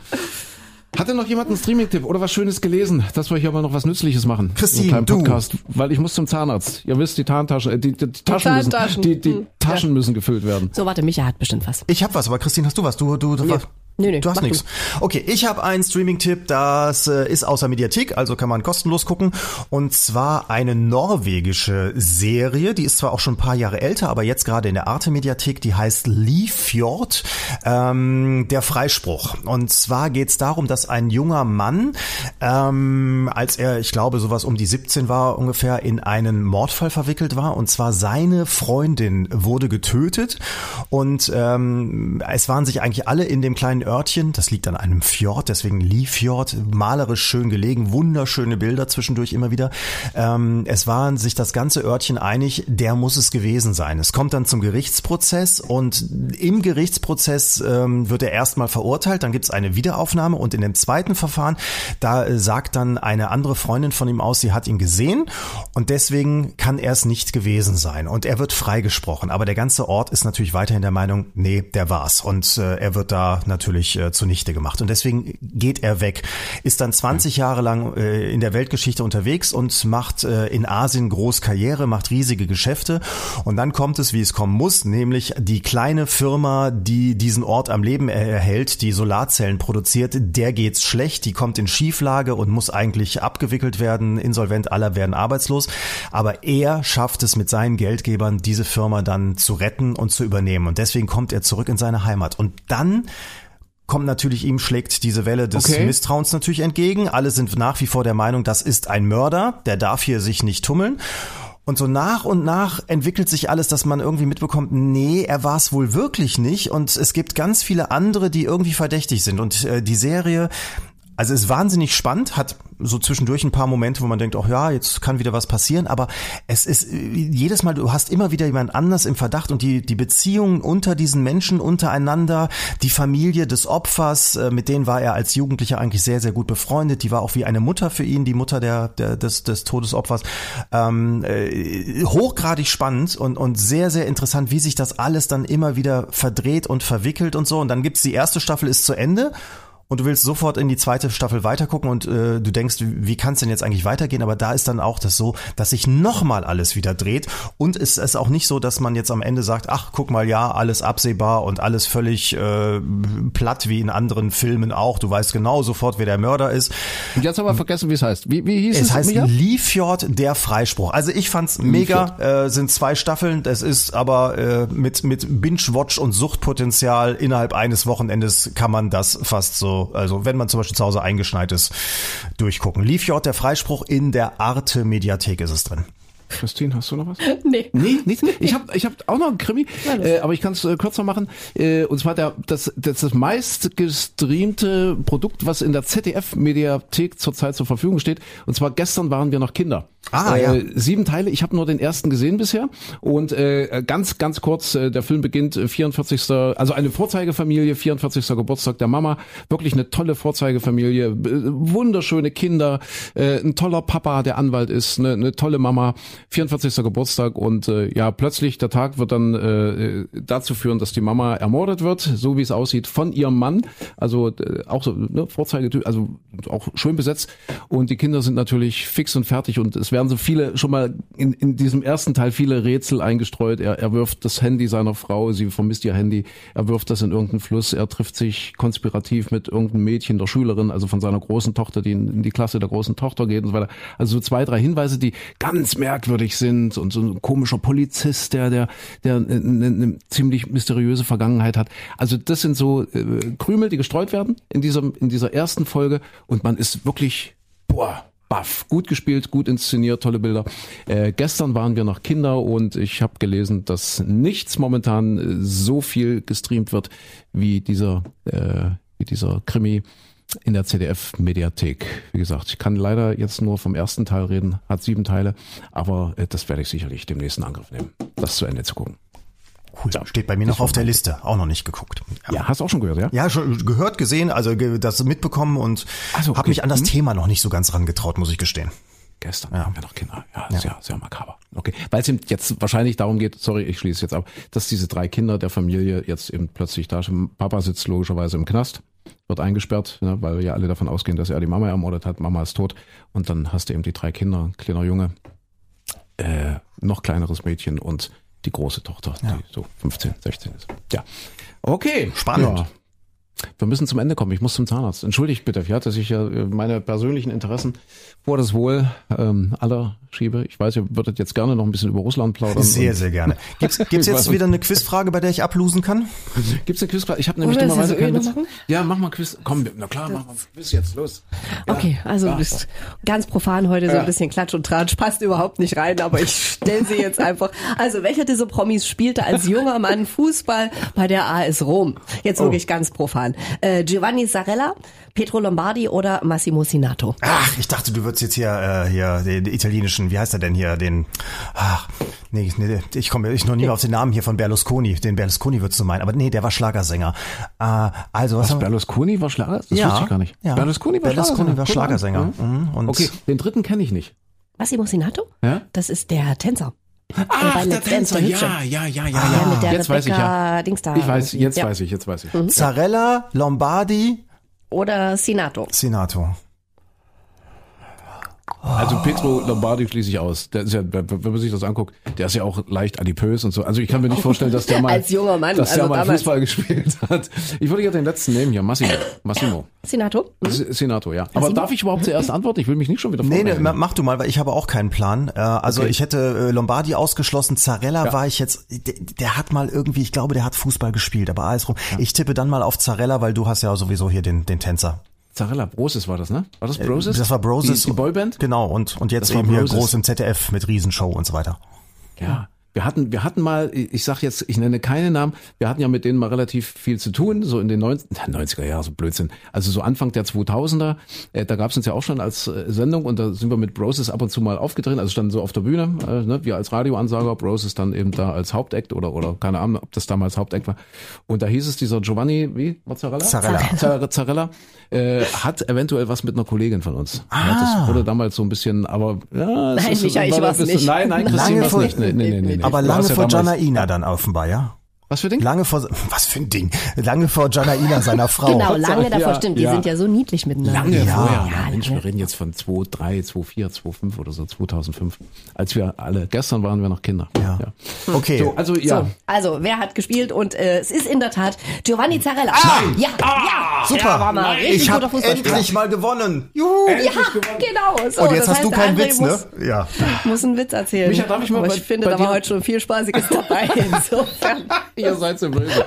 Speaker 2: Hatte noch jemand einen Streaming-Tipp oder was Schönes gelesen, dass wir hier mal noch was Nützliches machen?
Speaker 4: Christine,
Speaker 2: Einen kleinen
Speaker 4: du.
Speaker 2: Podcast, weil ich muss zum Zahnarzt. Ihr wisst, die Tarntaschen, äh, die, die, die Taschen müssen, die, die
Speaker 3: Hm,
Speaker 2: Taschen müssen gefüllt werden.
Speaker 3: So, warte, Micha hat bestimmt was.
Speaker 4: Ich habe was, aber Christine, hast du was? Du, du, du, was?
Speaker 3: Nö, nö,
Speaker 4: du hast nichts. Okay, ich habe einen Streaming-Tipp, das äh, ist außer Mediathek, also kann man kostenlos gucken. Und zwar eine norwegische Serie, die ist zwar auch schon ein paar Jahre älter, aber jetzt gerade in der Arte-Mediathek, die heißt Lifjord, ähm, der Freispruch. Und zwar geht's darum, dass ein junger Mann, ähm, als er, ich glaube, sowas um die 17 war ungefähr, in einen Mordfall verwickelt war. Und zwar seine Freundin wurde getötet und ähm, es waren sich eigentlich alle in dem kleinen Örtchen, das liegt an einem Fjord, deswegen Liefjord, malerisch schön gelegen, wunderschöne Bilder zwischendurch immer wieder. Ähm, es waren sich das ganze Örtchen einig, der muss es gewesen sein. Es kommt dann zum Gerichtsprozess und im Gerichtsprozess ähm, wird er erstmal verurteilt, dann gibt es eine Wiederaufnahme und in dem zweiten Verfahren, da äh, sagt dann eine andere Freundin von ihm aus, sie hat ihn gesehen und deswegen kann er es nicht gewesen sein und er wird freigesprochen. Aber der ganze Ort ist natürlich weiterhin der Meinung, nee, der war's und äh, er wird da natürlich äh, zunichte gemacht. Und deswegen geht er weg, ist dann 20 Jahre lang äh, in der Weltgeschichte unterwegs und macht äh, in Asien groß Karriere, macht riesige Geschäfte. Und dann kommt es, wie es kommen muss, nämlich die kleine Firma, die diesen Ort am Leben er- erhält, die Solarzellen produziert, der geht's schlecht, die kommt in Schieflage und muss eigentlich abgewickelt werden, insolvent, alle werden arbeitslos, aber er schafft es mit seinen Geldgebern, diese Firma dann zu retten und zu übernehmen. Und deswegen kommt er zurück in seine Heimat. Und dann kommt natürlich ihm schlägt diese Welle des
Speaker 2: Okay.
Speaker 4: Misstrauens natürlich entgegen. Alle sind nach wie vor der Meinung, das ist ein Mörder, der darf hier sich nicht tummeln. Und so nach und nach entwickelt sich alles, dass man irgendwie mitbekommt, nee, er war es wohl wirklich nicht. Und es gibt ganz viele andere, die irgendwie verdächtig sind. Und äh, die Serie, also ist wahnsinnig spannend, hat so zwischendurch ein paar Momente, wo man denkt, ach ja, jetzt kann wieder was passieren, aber es ist jedes Mal, du hast immer wieder jemand anders im Verdacht und die, die Beziehungen unter diesen Menschen untereinander, die Familie des Opfers, äh, mit denen war er als Jugendlicher eigentlich sehr, sehr gut befreundet, die war auch wie eine Mutter für ihn, die Mutter der, der des, des Todesopfers, ähm, äh, hochgradig spannend und, und sehr, sehr interessant, wie sich das alles dann immer wieder verdreht und verwickelt und so. Und dann gibt's die erste Staffel ist zu Ende und du willst sofort in die zweite Staffel weitergucken und äh, du denkst, wie, kann es denn jetzt eigentlich weitergehen? Aber da ist dann auch das so, dass sich nochmal alles wieder dreht und es ist auch nicht so, dass man jetzt am Ende sagt, ach guck mal, ja, alles absehbar und alles völlig äh, platt wie in anderen Filmen auch. Du weißt genau sofort, wer der Mörder ist.
Speaker 2: Und jetzt haben wir vergessen, wie es heißt. Wie, wie hieß es?
Speaker 4: Es heißt
Speaker 2: Micha?
Speaker 4: Liefjord der Freispruch. Also ich fand's mega, äh, sind zwei Staffeln, es ist aber äh, mit, mit Binge-Watch und Suchtpotenzial innerhalb eines Wochenendes kann man das fast so, also wenn man zum Beispiel zu Hause eingeschneit ist, durchgucken. Liefjord der Freispruch in der Arte Mediathek ist es drin.
Speaker 2: Christine, hast du noch was? <laughs>
Speaker 3: Nee.
Speaker 2: Nee, nicht. <laughs> Ich habe ich hab auch noch einen Krimi, äh, aber ich kann es äh, kürzer machen. Äh, und zwar der, das, das, das meist gestreamte Produkt, was in der ZDF-Mediathek zurzeit zur Verfügung steht. Und zwar gestern waren wir noch Kinder.
Speaker 4: Ah,
Speaker 2: äh,
Speaker 4: ja.
Speaker 2: Sieben Teile, ich habe nur den ersten gesehen bisher. Und äh, ganz, ganz kurz, äh, der Film beginnt äh, 44. Also eine Vorzeigefamilie, 44. Geburtstag der Mama. Wirklich eine tolle Vorzeigefamilie, äh, wunderschöne Kinder, äh, ein toller Papa, der Anwalt ist, eine, eine tolle Mama. 44. Geburtstag und äh, ja, plötzlich der Tag wird dann äh, dazu führen, dass die Mama ermordet wird, so wie es aussieht, von ihrem Mann. Also äh, auch so ne, Vorzeigetyp, also auch schön besetzt. Und die Kinder sind natürlich fix und fertig und es werden so viele, schon mal in, in diesem ersten Teil viele Rätsel eingestreut. Er, er wirft das Handy seiner Frau, sie vermisst ihr Handy, er wirft das in irgendeinen Fluss, er trifft sich konspirativ mit irgendeinem Mädchen, der Schülerin, also von seiner großen Tochter, die in, in die Klasse der großen Tochter geht und so weiter. Also so zwei, drei Hinweise, die ganz merkwürdig sind und so ein komischer Polizist, der, der, der eine, eine ziemlich mysteriöse Vergangenheit hat. Also das sind so äh, Krümel, die gestreut werden in dieser, in dieser ersten Folge und man ist wirklich, boah, baff. Gut gespielt, gut inszeniert, tolle Bilder. Äh, gestern waren wir noch Kinder und ich habe gelesen, dass nichts momentan äh, so viel gestreamt wird wie dieser, äh, wie dieser Krimi in der ZDF-Mediathek. Wie gesagt, ich kann leider jetzt nur vom ersten Teil reden, hat sieben Teile, aber äh, das werde ich sicherlich demnächst in Angriff nehmen, das zu Ende zu gucken.
Speaker 4: Cool. Steht bei mir noch auf der Liste. Auch noch nicht geguckt.
Speaker 2: Ja, hast du auch schon gehört, ja?
Speaker 4: Ja, schon gehört, gesehen, also ge- das mitbekommen und
Speaker 2: so,
Speaker 4: habe
Speaker 2: okay.
Speaker 4: mich an das
Speaker 2: Mhm.
Speaker 4: Thema noch nicht so ganz rangetraut, muss ich gestehen.
Speaker 2: Gestern haben wir noch Kinder. Ja, sehr, sehr makaber. Okay, weil es eben jetzt wahrscheinlich darum geht, sorry, ich schließe jetzt ab, dass diese drei Kinder der Familie jetzt eben plötzlich da sind. Papa sitzt logischerweise im Knast, wird eingesperrt, ne, weil ja alle davon ausgehen, dass er die Mama ermordet hat. Mama ist tot. Und dann hast du eben die drei Kinder, ein kleiner Junge, äh, noch kleineres Mädchen und die große Tochter, die so 15, 16 ist. Ja. Okay.
Speaker 4: Spannend.
Speaker 2: Ja. Wir müssen zum Ende kommen. Ich muss zum Zahnarzt. Entschuldigt bitte, ja, dass ich ja äh, meine persönlichen Interessen vor das Wohl ähm, aller schiebe. Ich weiß, ihr würdet jetzt gerne noch ein bisschen über Russland plaudern.
Speaker 4: Sehr, sehr gerne. <laughs> Gibt's, gibt's jetzt wieder eine Quizfrage, bei der ich ablosen kann?
Speaker 2: Gibt's eine Quizfrage? Ich habe nämlich dummerweise
Speaker 3: das so
Speaker 2: keinen
Speaker 3: noch
Speaker 2: Witz.
Speaker 3: machen?
Speaker 2: Ja, mach mal Quiz. Komm, na klar, mach mal Quiz jetzt. Los. Ja.
Speaker 3: Okay, also du bist ganz profan heute so
Speaker 2: Ja.
Speaker 3: ein bisschen Klatsch und Tratsch, passt überhaupt nicht rein, aber ich stelle sie jetzt einfach. Also welcher dieser Promis spielte als junger Mann Fußball bei der AS Rom? Jetzt wirklich ganz profan. Äh, Giovanni Sarella, Pietro Lombardi oder Massimo Sinato?
Speaker 4: Ach, ich dachte, du würdest jetzt hier, äh, hier den, italienischen, wie heißt er denn hier, den, ach, nee, nee ich komme ich noch nie auf den Namen hier von Berlusconi, den Berlusconi würdest du meinen, aber nee, der war Schlagersänger. Äh, also, was,
Speaker 2: Was? Berlusconi war Schlager? Das wusste ich gar nicht.
Speaker 4: Ja.
Speaker 2: Berlusconi war
Speaker 4: Berlusconi war
Speaker 2: Schlagersänger.
Speaker 4: Schlagersänger. Mhm. Und
Speaker 2: Okay, den dritten kenne ich nicht.
Speaker 3: Massimo Sinato?
Speaker 2: Ja?
Speaker 3: Das ist der Tänzer.
Speaker 2: Ach, der Tänzer, ja, ja, ja, ja,
Speaker 3: Ja,
Speaker 2: ja.
Speaker 3: mit der
Speaker 2: Jetzt weiß ich ja.
Speaker 3: Rebecca Dings da.
Speaker 2: Ich weiß, jetzt
Speaker 3: Ja.
Speaker 2: weiß ich, jetzt weiß ich.
Speaker 4: Zarella, Lombardi,
Speaker 3: Oder Sinato.
Speaker 4: Senato.
Speaker 2: Also Petro Lombardi schließe ich aus. Der ist ja, wenn man sich das anguckt, der ist ja auch leicht adipös und so. Also ich kann mir nicht vorstellen, dass der <laughs> mal,
Speaker 3: Als junger Mann,
Speaker 2: dass der
Speaker 3: also
Speaker 2: mal
Speaker 3: damals.
Speaker 2: Fußball gespielt hat. Ich würde ja den letzten nehmen hier, Massimo. Massimo.
Speaker 3: Sinato? Hm?
Speaker 2: S- Senator, ja. Aber darf ich überhaupt zuerst antworten? Ich will mich nicht schon wieder
Speaker 4: Nee, nee, ma- mach du mal, weil ich habe auch keinen Plan. Äh, also
Speaker 2: Okay.
Speaker 4: ich hätte äh, Lombardi ausgeschlossen, Zarella
Speaker 2: Ja.
Speaker 4: war ich jetzt, der, der hat mal irgendwie, ich glaube, der hat Fußball gespielt, aber alles rum. Ich tippe dann mal auf Zarella, weil du hast ja sowieso hier den, den Tänzer.
Speaker 2: Zarella Broses war das, ne? War das Broses?
Speaker 4: Das war Broses.
Speaker 2: Die, die Boyband?
Speaker 4: Genau, und, und jetzt eben hier groß im ZDF mit Riesenshow und so weiter.
Speaker 2: Ja. Wir hatten, wir hatten mal, ich sag jetzt, ich nenne keine Namen, wir hatten ja mit denen mal relativ viel zu tun, so in den 90, 90er Jahren, so Blödsinn. Also so Anfang der 2000er, äh, da gab's uns ja auch schon als äh, Sendung und da sind wir mit Broses ab und zu mal aufgetreten, also standen so auf der Bühne, äh, ne, wir als Radioansager, Broses dann eben da als Hauptakt oder, oder keine Ahnung, ob das damals Hauptakt war. Und da hieß es, dieser Giovanni, wie, Mozzarella?
Speaker 4: Zarella.
Speaker 2: Zarella, äh, hat eventuell was mit einer Kollegin von uns. Ja, das wurde damals so ein bisschen, aber ja, es
Speaker 3: Nein,
Speaker 2: ist-
Speaker 3: Micha, ich
Speaker 2: war
Speaker 3: nicht.
Speaker 2: Nein, nein, Christine
Speaker 4: vor-
Speaker 2: nicht. Nee, nee, nee, nee.
Speaker 4: Aber lange
Speaker 2: ja
Speaker 4: vor
Speaker 2: damals-
Speaker 4: Janaina dann offenbar, ja?
Speaker 2: Was für Ding?
Speaker 4: Lange vor, was für ein Ding? Lange vor Janaina, seiner <laughs> Frau.
Speaker 3: Genau, lange davor
Speaker 2: Ja,
Speaker 3: stimmt. Die
Speaker 2: ja.
Speaker 3: sind ja so niedlich miteinander.
Speaker 2: Lange
Speaker 4: Ja.
Speaker 2: vorher.
Speaker 3: Ja,
Speaker 2: Ja, Mensch,
Speaker 3: lange.
Speaker 2: wir reden jetzt von 2003, 2004, 2005 oder so, 2005. Als wir alle, gestern waren wir noch Kinder.
Speaker 4: Ja. Okay.
Speaker 2: So, also ja.
Speaker 3: So, also wer hat gespielt und äh, es ist in der Tat Giovanni Zarella. Ja, ja,
Speaker 4: Super.
Speaker 3: Ja, war mal richtig
Speaker 4: ich
Speaker 3: guter Fußballspieler.
Speaker 4: endlich mal gewonnen. Juhu.
Speaker 3: Ja, genau. So,
Speaker 4: Und jetzt
Speaker 3: das
Speaker 4: hast
Speaker 3: heißt,
Speaker 4: du keinen
Speaker 3: André
Speaker 4: Witz, ne?
Speaker 3: muss,
Speaker 4: Ja.
Speaker 3: muss einen Witz erzählen.
Speaker 2: Micha, darf ich mal
Speaker 3: Aber
Speaker 2: bei-
Speaker 3: ich finde,
Speaker 2: bei
Speaker 3: da war heute schon viel Spaßiges dabei. <laughs> Insofern.
Speaker 2: Ihr seid so böse.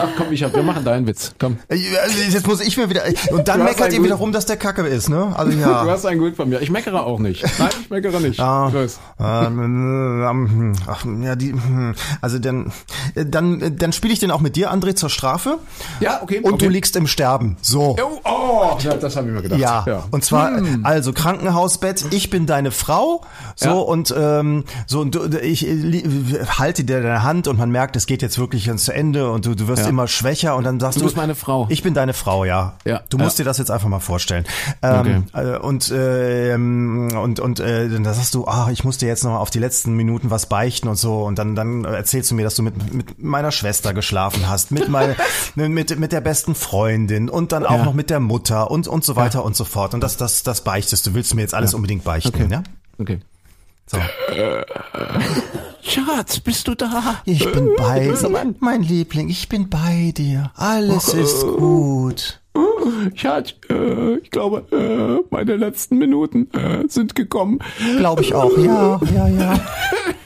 Speaker 2: Ach komm, ich hab, wir machen deinen Witz. Komm.
Speaker 4: Also Jetzt muss ich mir wieder, und dann
Speaker 2: Du
Speaker 4: meckert ihr wieder rum, dass der Kacke ist, ne? Also
Speaker 2: Du
Speaker 4: ja.
Speaker 2: hast ein Glück von mir. Ich meckere auch nicht. Nein, ich meckere nicht.
Speaker 4: Ah, ähm, ach, ja, die, hm, also dann, dann, dann spiele ich den auch mit dir, André, zur Strafe.
Speaker 2: Ja, okay.
Speaker 4: Und
Speaker 2: okay.
Speaker 4: du liegst im Sterben. So.
Speaker 2: Oh, oh. Ja, das habe ich mir gedacht.
Speaker 4: Ja, und zwar also Krankenhausbett. Ich bin deine Frau, so
Speaker 2: Ja.
Speaker 4: und ähm, so und du, ich li- halte dir deine Hand und man merkt, es geht jetzt wirklich ans Ende und du, du wirst
Speaker 2: Ja.
Speaker 4: immer schwächer und dann sagst du,
Speaker 2: Du bist meine Frau.
Speaker 4: Ich bin deine Frau, ja.
Speaker 2: Ja,
Speaker 4: Du musst
Speaker 2: ja.
Speaker 4: dir das jetzt einfach mal vorstellen. Ähm, äh, und ähm, und und äh, dann sagst du, ah, ich muss dir jetzt noch mal auf die letzten Minuten was beichten und so und dann dann erzählst du mir, dass du mit mit meiner Schwester geschlafen hast, mit <laughs> meiner mit mit der besten Freundin und dann auch
Speaker 2: Ja.
Speaker 4: noch mit der Mutter und und so weiter und so fort und das das das beichtest du. Willst mir jetzt alles unbedingt beichten,
Speaker 2: Okay.
Speaker 4: ja?
Speaker 2: Okay.
Speaker 4: So. <laughs>
Speaker 2: Schatz, bist du da?
Speaker 4: Ich bin bei dir, mein Liebling, ich bin bei dir. Alles ist gut.
Speaker 2: Schatz, äh, ich glaube, äh, meine letzten Minuten äh, sind gekommen.
Speaker 4: Glaube ich auch. Ja, ja, ja. <laughs>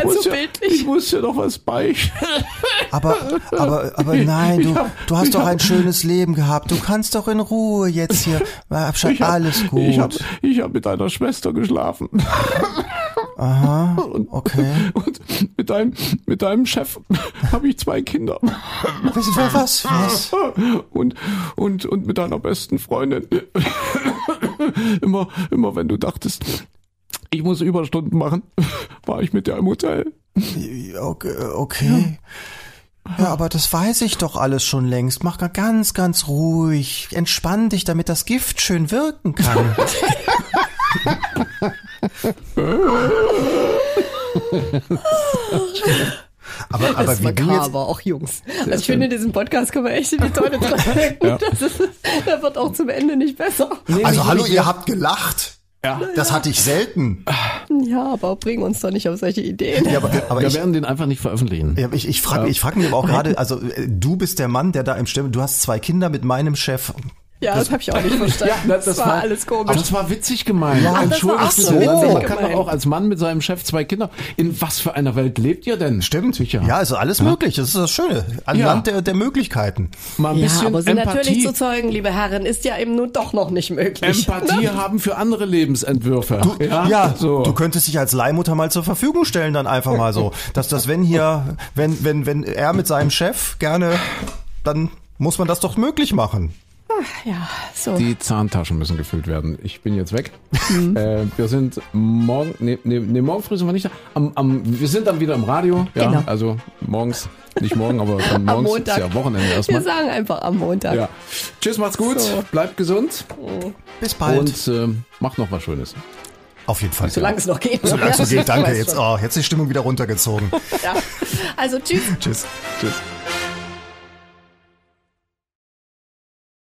Speaker 2: Ich
Speaker 3: Ganz
Speaker 2: muss
Speaker 3: so
Speaker 2: ja,
Speaker 3: bildlich.
Speaker 2: Ich muss dir noch was beichten. <laughs>
Speaker 4: Aber, aber, aber nein, du, du hast doch ein schönes Leben gehabt. Du kannst doch in Ruhe jetzt hier. <laughs>
Speaker 2: Ich hab-
Speaker 4: Alles gut.
Speaker 2: Ich habe ich hab mit deiner Schwester geschlafen. <laughs>
Speaker 4: Aha,
Speaker 2: Und,
Speaker 4: okay.
Speaker 2: und mit deinem, mit deinem Chef habe ich zwei Kinder.
Speaker 4: Was, was, was?
Speaker 2: Und, und, und mit deiner besten Freundin. Immer, immer wenn du dachtest, ich muss Überstunden machen, war ich mit der im Hotel.
Speaker 4: Okay, okay. Ja, aber das weiß ich doch alles schon längst. Mach mal ganz, ganz ruhig. Entspann dich, damit das Gift schön wirken kann. <laughs> Aber, aber
Speaker 3: das
Speaker 4: wie du jetzt,
Speaker 3: aber auch Jungs. Also ich finde, diesen Podcast können wir echt in die Tonne <laughs> treten.
Speaker 2: Ja.
Speaker 3: Das ist, der wird auch zum Ende nicht besser.
Speaker 4: also hallo, ihr habt gelacht.
Speaker 2: Ja.
Speaker 4: Das hatte ich selten.
Speaker 3: Ja, aber bring uns doch nicht auf solche Ideen.
Speaker 4: Ja, aber, aber
Speaker 2: Wir
Speaker 4: ich,
Speaker 2: werden den einfach nicht veröffentlichen.
Speaker 4: ja, ich, ich frage ich frag mich aber auch <laughs> gerade, also äh, du bist der Mann, der da im Stimme, du hast zwei Kinder mit meinem Chef.
Speaker 3: Ja, das habe ich auch nicht <laughs> verstanden.
Speaker 2: Ja,
Speaker 3: das, war, alles komisch.
Speaker 2: Das war witzig gemeint.
Speaker 3: Ja, das war
Speaker 2: Entschuldigt
Speaker 3: auch so
Speaker 2: bitte.
Speaker 3: witzig
Speaker 2: Man kann doch auch als Mann mit seinem Chef zwei Kinder. In was für einer Welt lebt ihr denn?
Speaker 4: Stimmt.
Speaker 2: Sicher.
Speaker 4: Ja, also alles möglich. Das ist das Schöne. Ein
Speaker 2: Ja.
Speaker 4: Land der, der Möglichkeiten.
Speaker 2: Mal ein
Speaker 3: ja,
Speaker 2: bisschen
Speaker 3: aber natürlich
Speaker 2: Empathie.
Speaker 3: zu zeugen, liebe Herren, ist ja eben nun doch noch nicht möglich.
Speaker 2: Empathie haben für andere Lebensentwürfe.
Speaker 4: Ja,
Speaker 2: so.
Speaker 4: du könntest dich als Leihmutter mal zur Verfügung stellen, dann einfach mal so. Dass das, wenn hier, wenn, wenn, wenn er mit seinem Chef gerne, dann muss man das doch möglich machen.
Speaker 3: Ja, so.
Speaker 2: Die Zahntaschen müssen gefüllt werden. Ich bin jetzt weg. <laughs> Äh, wir sind morgen, nee, nee, nee, morgen früh sind wir nicht da. Am, am, wir sind dann wieder im Radio. Ja,
Speaker 3: Genau.
Speaker 2: also morgens, nicht morgen, aber <laughs> dann
Speaker 3: Am
Speaker 2: morgens
Speaker 3: Montag.
Speaker 2: ist ja Wochenende
Speaker 3: Wir
Speaker 2: erstmal.
Speaker 3: sagen einfach am Montag.
Speaker 2: Ja. Tschüss, macht's gut,
Speaker 3: So.
Speaker 2: bleibt gesund
Speaker 4: Bis bald.
Speaker 2: und äh, macht noch was Schönes.
Speaker 4: Auf jeden Fall.
Speaker 3: Solange es noch geht.
Speaker 4: Solange es so
Speaker 3: Ja,
Speaker 4: geht, <laughs> danke. Jetzt, oh, jetzt ist die Stimmung wieder runtergezogen.
Speaker 3: Ja. Also tschüss.
Speaker 4: Tschüss.
Speaker 2: Tschüss.